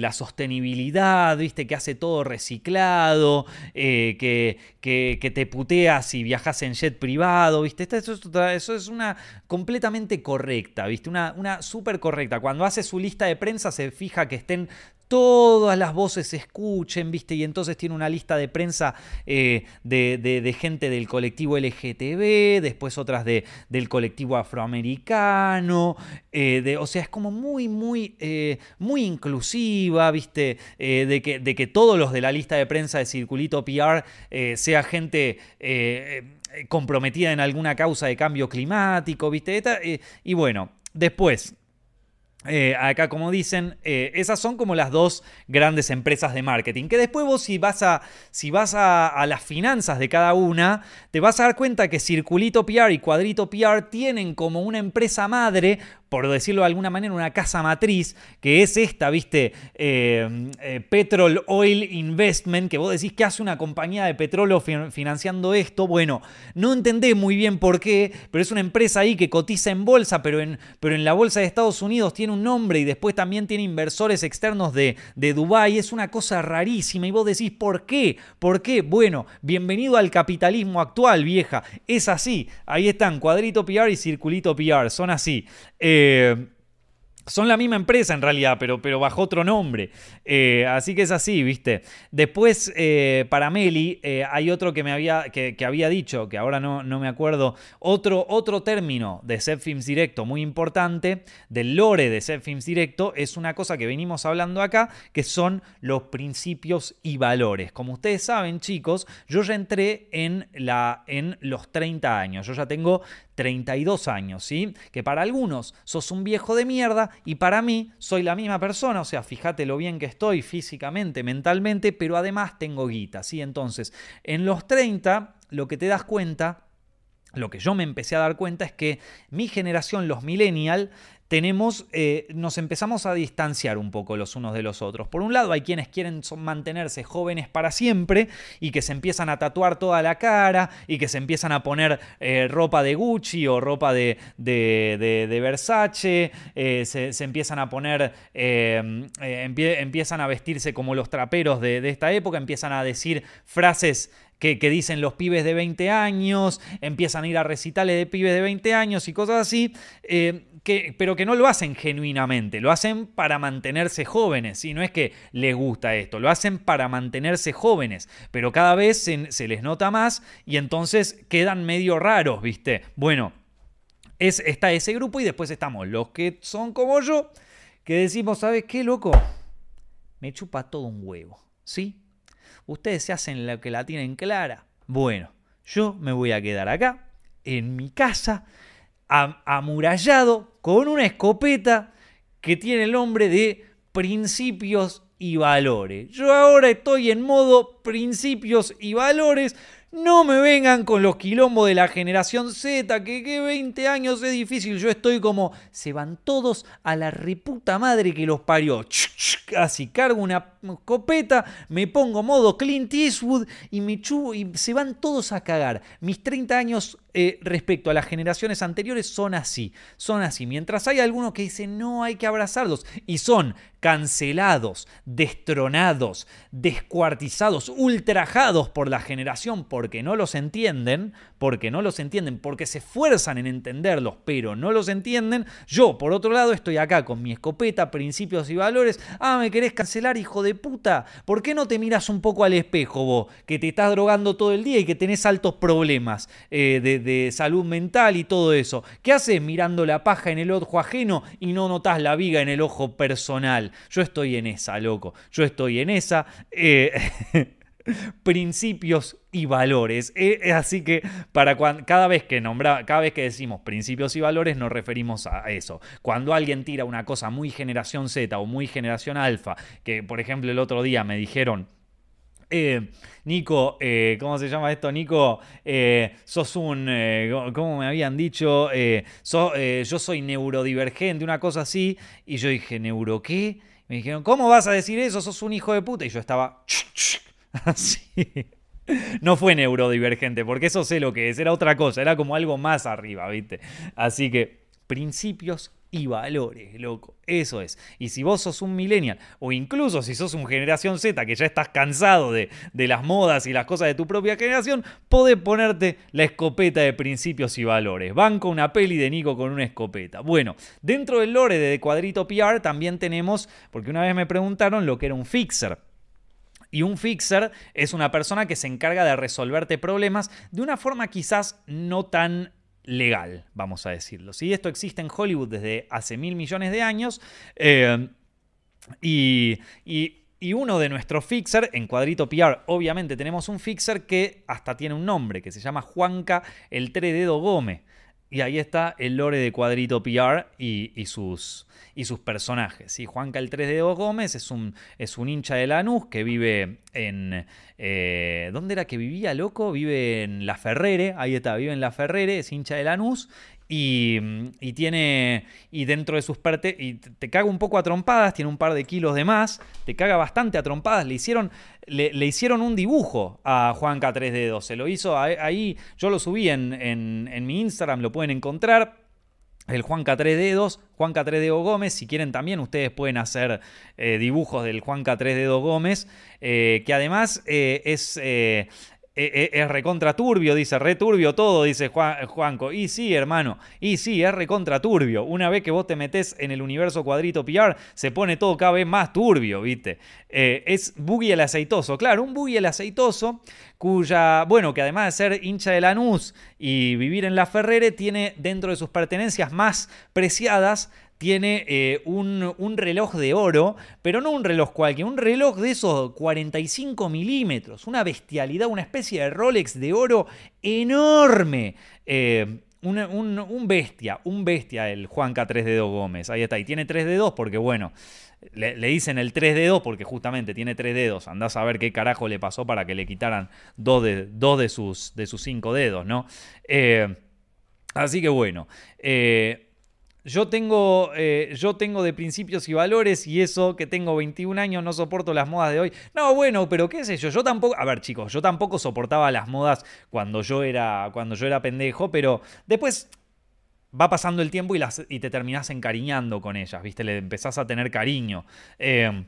la sostenibilidad, ¿viste? que hace todo reciclado, eh, que, te putea si viajas en jet privado, ¿viste? Eso, es una completamente correcta, ¿viste? Una, una súper correcta. Cuando hace su lista de prensa se fija que estén todas las voces se escuchen, ¿viste? Y entonces tiene una lista de prensa eh, de, gente del colectivo LGTB, después otras de, del colectivo afroamericano, eh, o sea, es como muy, muy, eh, muy inclusiva, ¿viste? de, que, de que todos los de la lista de prensa de Circulito PR sea gente comprometida en alguna causa de cambio climático, ¿viste? y bueno, después, eh, acá, como dicen, eh, esas son como las dos grandes empresas de marketing. Que después vos, si vas, a, si vas a, las finanzas de cada una, te vas a dar cuenta que Circulito PR y Cuadrito PR tienen como una empresa madre por decirlo de alguna manera, una casa matriz, que es esta, viste, eh, eh, Petrol Oil Investment, que vos decís que hace una compañía de petróleo financiando esto. Bueno, no entendé muy bien por qué, pero es una empresa ahí que cotiza en bolsa, pero en, pero en la bolsa de Estados Unidos tiene un nombre y después también tiene inversores externos de, de Dubái. Es una cosa rarísima y vos decís, ¿por qué? ¿Por qué? Bueno, bienvenido al capitalismo actual, vieja. Es así. Ahí están, cuadrito PR y circulito PR. Son así. Eh, son la misma empresa en realidad, pero, pero bajo otro nombre. Eh, así que es así, ¿viste? Después, eh, para Meli, eh, hay otro que me había, que, había dicho, que ahora no, no, me acuerdo, otro, otro término de Set Films Directo muy importante, del lore de Set Films Directo, es una cosa que venimos hablando acá, que son los principios y valores. Como ustedes saben, chicos, yo ya entré en, la, en los 30 años, yo ya tengo 32 años, ¿sí? Que para algunos sos un viejo de mierda y para mí soy la misma persona, o sea, fíjate lo bien que estoy físicamente, mentalmente, pero además tengo guita, ¿sí? Entonces, en los 30, lo que te das cuenta lo que yo me empecé a dar cuenta es que mi generación, los millennials, tenemos, eh, nos empezamos a distanciar un poco los unos de los otros. Por un lado, hay quienes quieren mantenerse jóvenes para siempre y que se empiezan a tatuar toda la cara y que se empiezan a poner eh, ropa de Gucci o ropa de, de, Versace, eh, se, empiezan a poner, empiezan a vestirse como los traperos de esta época, empiezan a decir frases que, dicen los pibes de 20 años, empiezan a ir a recitales de pibes de 20 años y cosas así, que, pero que no lo hacen genuinamente, lo hacen para mantenerse jóvenes, y no es que les gusta esto, lo hacen para mantenerse jóvenes, pero cada vez se, les nota más y entonces quedan medio raros, ¿viste? Bueno, es, está ese grupo y después estamos los que son como yo, que decimos, ¿sabes qué, loco? Me chupa todo un huevo, ¿sí? ustedes se hacen lo que la tienen clara. Bueno, yo me voy a quedar acá, en mi casa, amurallado, con una escopeta que tiene el nombre de principios y valores. Yo ahora estoy en modo principios y valores no me vengan con los quilombos de la generación Z, que, que 20 años es difícil. Yo estoy como, se van todos a la reputa madre que los parió. Así cargo una escopeta, me pongo modo Clint Eastwood y me chubo y se van todos a cagar. Mis 30 años eh, respecto a las generaciones anteriores son así, son así. Mientras hay algunos que dicen no hay que abrazarlos y son cancelados, destronados, descuartizados, ultrajados por la generación porque no los entienden, porque no los entienden, porque se esfuerzan en entenderlos, pero no los entienden. Yo, por otro lado, estoy acá con mi escopeta, principios y valores. Ah, me querés cancelar, hijo de puta. ¿Por qué no te miras un poco al espejo vos, que te estás drogando todo el día y que tenés altos problemas eh, de de salud mental y todo eso. ¿Qué haces mirando la paja en el ojo ajeno y no notas la viga en el ojo personal? Yo estoy en esa, loco. Yo estoy en esa. Eh, principios y valores. Eh, así que para cada vez que nombra, cada vez que decimos principios y valores nos referimos a eso. Cuando alguien tira una cosa muy generación Z o muy generación alfa, que por ejemplo el otro día me dijeron eh, Nico, eh, ¿cómo se llama esto? Nico, eh, sos un, ¿cómo me habían dicho? yo soy neurodivergente, una cosa así. Y yo dije, ¿neuro qué? Me dijeron, ¿cómo vas a decir eso? Sos un hijo de puta. Y yo estaba así. No fue neurodivergente, porque eso sé lo que es, era otra cosa, era como algo más arriba, ¿viste? Así que principios y valores, loco. Eso es. Y si vos sos un millennial, o incluso si sos un generación Z, que ya estás cansado de, las modas y las cosas de tu propia generación, podés ponerte la escopeta de principios y valores. Banco una peli de Nico con una escopeta. Bueno, dentro del lore de Cuadrito PR también tenemos, porque una vez me preguntaron lo que era un fixer. Y un fixer es una persona que se encarga de resolverte problemas de una forma quizás no tan legal, vamos a decirlo. ¿sí? Esto existe en Hollywood desde hace mil millones de años. Eh, y, uno de nuestros fixer, en Cuadrito PR, obviamente tenemos un fixer que hasta tiene un nombre, que se llama Juanca el Trededo Gómez. Y ahí está el lore de Cuadrito PR y, sus, y sus personajes. Juanca el 3 de Gómez es un, es un hincha de Lanús que vive en... Eh, ¿Dónde era que vivía, loco? Vive en La Ferrere, ahí está, vive en La Ferrere, es hincha de Lanús y, tiene. Y dentro de sus pertes. Y te caga un poco a trompadas, tiene un par de kilos de más. Te caga bastante a trompadas. Le hicieron, le, hicieron un dibujo a Juanca 3 Dedos. Se lo hizo ahí. Yo lo subí en, en, mi Instagram, lo pueden encontrar. El Juanca 3 Dedos, Juanca 3 Dedo Gómez. Si quieren también, ustedes pueden hacer eh, dibujos del Juanca 3 Dedo Gómez. Eh, que además eh, es es recontra turbio, dice, re turbio todo, dice Juanco. Y sí, hermano, y sí, es recontra turbio. Una vez que vos te metés en el universo cuadrito PR, se pone todo cada vez más turbio, ¿viste? Eh, es Boogie el aceitoso, claro, un Boogie el aceitoso, cuya, bueno, que además de ser hincha de Lanús y vivir en La Ferrere, tiene dentro de sus pertenencias más preciadas tiene eh, un, reloj de oro, pero no un reloj cualquiera, un reloj de esos 45 milímetros, una bestialidad, una especie de Rolex de oro enorme. Eh, un, bestia, un bestia el Juanca 3 d 2 Gómez. Ahí está. Y tiene 3 dedos porque, bueno, le, dicen el 3 dedos porque justamente tiene 3 dedos. Andás a ver qué carajo le pasó para que le quitaran dos de, dos de, sus, de sus cinco dedos, ¿no? Eh, así que bueno. Yo tengo, eh, yo tengo de principios y valores y eso que tengo 21 años no soporto las modas de hoy. No, bueno, pero qué sé yo, yo tampoco, a ver chicos, yo tampoco soportaba las modas cuando yo era, cuando yo era pendejo, pero después va pasando el tiempo y, las, y te terminás encariñando con ellas, ¿viste? Le empezás a tener cariño. Eh,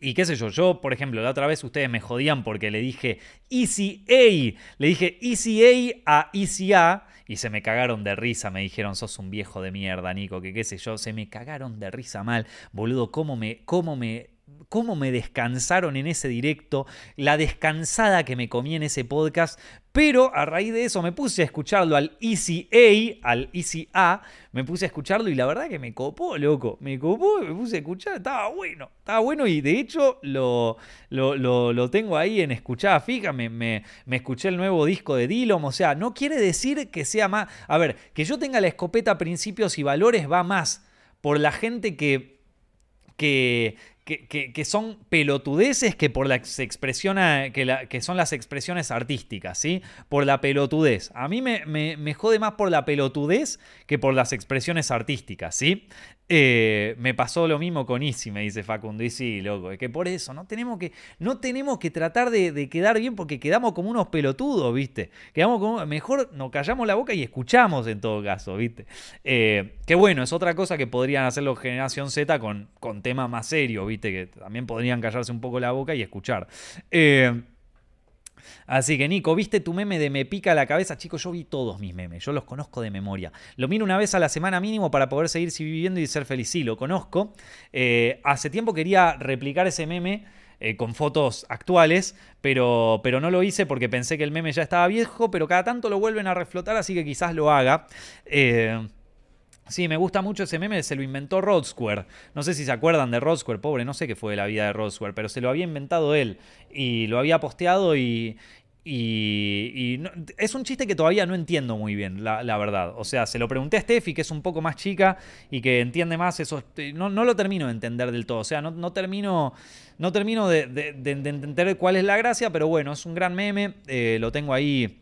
y qué sé yo, yo, por ejemplo, la otra vez ustedes me jodían porque le dije Easy A. Le dije Easy A a Easy A. Y se me cagaron de risa, me dijeron, sos un viejo de mierda, Nico, que qué sé yo, se me cagaron de risa mal, boludo, cómo me, cómo me cómo me descansaron en ese directo, la descansada que me comí en ese podcast, pero a raíz de eso me puse a escucharlo al Easy A, al Easy A, me puse a escucharlo y la verdad que me copó, loco, me copó, me puse a escuchar, estaba bueno, estaba bueno y de hecho lo, lo, tengo ahí en escuchada fija, me, me, me, escuché el nuevo disco de Dillom, o sea, no quiere decir que sea más, a ver, que yo tenga la escopeta principios y valores va más por la gente que... Que, que, son pelotudeces que por la expresión que, son las expresiones artísticas, ¿sí? Por la pelotudez. A mí me, jode más por la pelotudez que por las expresiones artísticas, ¿sí? Eh, me pasó lo mismo con Easy, me dice Facundo. Y sí, loco, es que por eso no tenemos que, no tenemos que tratar de, quedar bien porque quedamos como unos pelotudos, ¿viste? Quedamos mejor nos callamos la boca y escuchamos en todo caso, ¿viste? Eh, que bueno, es otra cosa que podrían hacerlo Generación Z con, con temas más serios, ¿viste? Que también podrían callarse un poco la boca y escuchar. Eh, Así que Nico, ¿viste tu meme de me pica la cabeza? Chicos, yo vi todos mis memes, yo los conozco de memoria. Lo miro una vez a la semana mínimo para poder seguir viviendo y ser feliz. Sí, lo conozco. Eh, hace tiempo quería replicar ese meme. Eh, con fotos actuales, pero, pero no lo hice porque pensé que el meme ya estaba viejo, pero cada tanto lo vuelven a reflotar, así que quizás lo haga. Sí, me gusta mucho ese meme, se lo inventó Rod Square. No sé si se acuerdan de Rod Square, pobre, no sé qué fue de la vida de Rod Square, pero se lo había inventado él y lo había posteado y, y, es un chiste que todavía no entiendo muy bien, la, verdad. O sea, se lo pregunté a Steffi, que es un poco más chica y que entiende más eso. No, no lo termino de entender del todo. O sea, no, termino, no termino de, entender cuál es la gracia, pero bueno, es un gran meme. Eh, lo tengo ahí.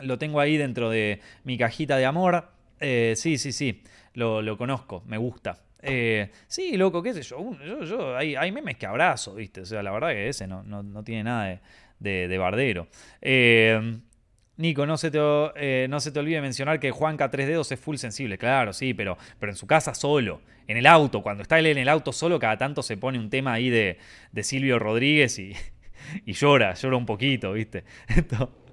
Lo tengo ahí dentro de mi cajita de amor. Eh, sí, sí, sí, lo, conozco, me gusta. Eh, sí, loco, qué sé yo, yo, hay, hay, memes que abrazo, ¿viste? O sea, la verdad que ese no, no, tiene nada de, de, bardero. Eh, Nico, no se, te, no se te olvide mencionar que Juanca 3 dedos es full sensible, claro, sí, pero, pero en su casa solo, en el auto, cuando está él en el auto solo, cada tanto se pone un tema ahí de, de Silvio Rodríguez y, y llora, llora un poquito, ¿viste?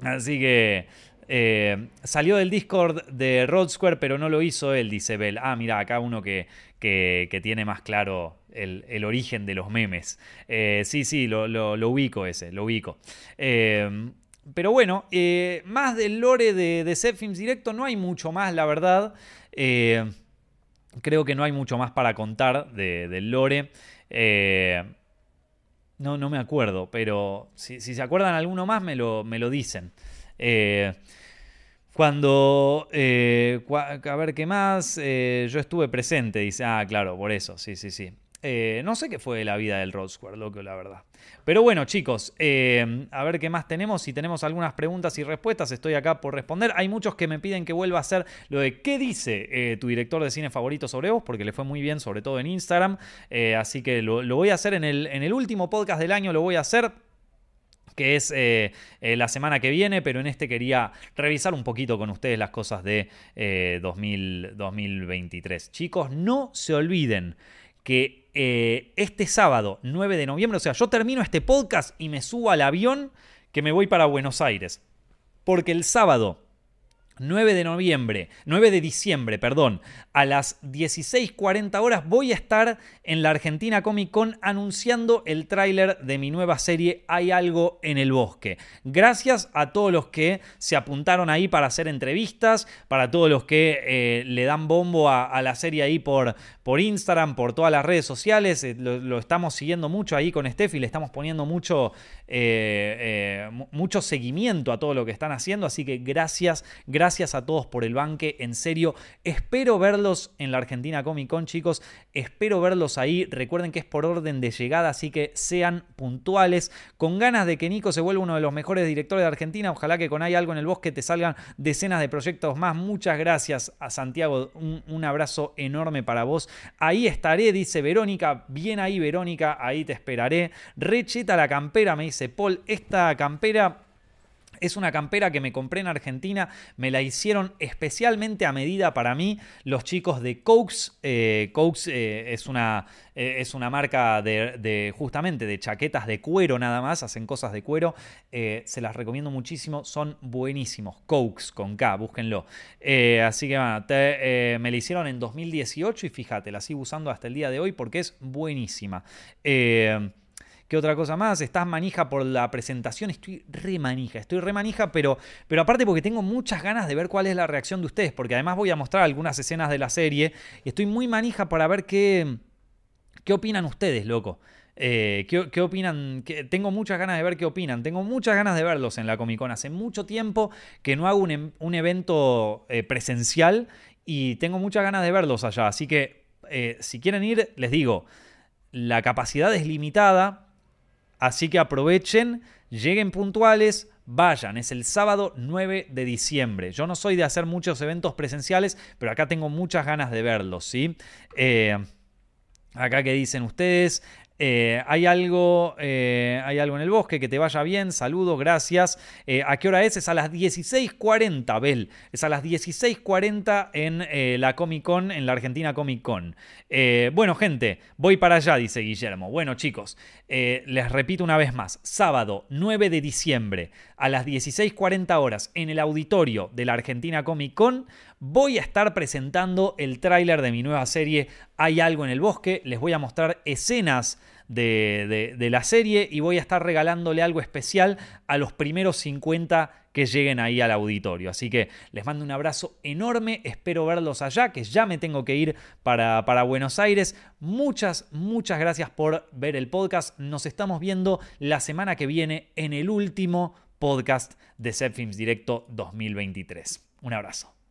así que eh, salió del Discord de Road Square, pero no lo hizo él, dice Bell. Ah, mira, acá uno que, que, tiene más claro el, origen de los memes. Eh, sí, sí, lo, ubico ese, lo ubico. Eh, pero bueno, más del lore de, de Directo no hay mucho más, la verdad. creo que no hay mucho más para contar del lore. no, no me acuerdo, pero si, se acuerdan alguno más, me lo, me lo dicen. Eh, cuando, eh, a ver qué más, eh, yo estuve presente, dice, ah, claro, por eso, sí, sí, sí. no sé qué fue la vida del Road Square, loco, la verdad. Pero bueno, chicos, a ver qué más tenemos. Si tenemos algunas preguntas y respuestas, estoy acá por responder. Hay muchos que me piden que vuelva a hacer lo de qué dice tu director de cine favorito sobre vos, porque le fue muy bien, sobre todo en Instagram. así que lo, lo, voy a hacer en el, en el último podcast del año, lo voy a hacer que es eh, eh, la semana que viene, pero en este quería revisar un poquito con ustedes las cosas de 2023. Eh, Chicos, no se olviden que este sábado 9 de noviembre, o sea, yo termino este podcast y me subo al avión que me voy para Buenos Aires. Porque el sábado 9 de noviembre, 9 de diciembre, perdón, a las 16:40 horas voy a estar en la Argentina Comic Con anunciando el tráiler de mi nueva serie Hay algo en el bosque. Gracias a todos los que se apuntaron ahí para hacer entrevistas, para todos los que eh, le dan bombo a, la serie ahí por, por Instagram, por todas las redes sociales. Eh, lo, estamos siguiendo mucho ahí con Steffi, le estamos poniendo mucho, eh, mucho seguimiento a todo lo que están haciendo, así que gracias, gracias Gracias a todos por el banque, en serio. Espero verlos en la Argentina Comic Con, chicos. Espero verlos ahí. Recuerden que es por orden de llegada, así que sean puntuales. Con ganas de que Nico se vuelva uno de los mejores directores de Argentina. Ojalá que con Hay algo en el bosque te salgan decenas de proyectos más. Muchas gracias a Santiago. Un, un abrazo enorme para vos. Ahí estaré, dice Verónica. Bien ahí, Verónica. Ahí te esperaré. Recheta la campera, me dice Paul. Esta campera es una campera que me compré en Argentina, me la hicieron especialmente a medida para mí los chicos de Cokes. Eh, Cokes eh, es, una, eh, es, una, marca de, justamente de chaquetas de cuero nada más, hacen cosas de cuero. se las recomiendo muchísimo, son buenísimos. Cokes con K, búsquenlo. así que bueno, me la hicieron en 2018 y fíjate, la sigo usando hasta el día de hoy porque es buenísima. ¿Qué otra cosa más? Estás manija por la presentación. Estoy re manija, estoy re manija, pero, pero aparte porque tengo muchas ganas de ver cuál es la reacción de ustedes, porque además voy a mostrar algunas escenas de la serie y estoy muy manija para ver qué, qué opinan ustedes, loco. Eh, ¿qué, opinan? tengo muchas ganas de ver qué opinan. Tengo muchas ganas de verlos en la Comic Con. Hace mucho tiempo que no hago un, em, evento eh, presencial y tengo muchas ganas de verlos allá. Así que eh, si quieren ir, les digo, la capacidad es limitada. Así que aprovechen, lleguen puntuales, vayan. Es el sábado 9 de diciembre. Yo no soy de hacer muchos eventos presenciales, pero acá tengo muchas ganas de verlos, ¿sí? Eh, acá que dicen ustedes, eh, hay, algo, eh, hay algo en el bosque, que te vaya bien, saludos, gracias. Eh, ¿A qué hora es? Es a las 16.40, Bel. Es a las 16.40 en la Comic Con, en la Argentina Comic Con. bueno, gente, voy para allá, dice Guillermo. Bueno, chicos, les repito una vez más. Sábado 9 de diciembre a las 16.40 horas en el auditorio de la Argentina Comic Con voy a estar presentando el tráiler de mi nueva serie Hay algo en el bosque. Les voy a mostrar escenas de, la serie y voy a estar regalándole algo especial a los primeros 50 que lleguen ahí al auditorio. Así que les mando un abrazo enorme, espero verlos allá, que ya me tengo que ir para, para Buenos Aires. Muchas, muchas gracias por ver el podcast. Nos estamos viendo la semana que viene en el último podcast de Set Films Directo 2023. Un abrazo.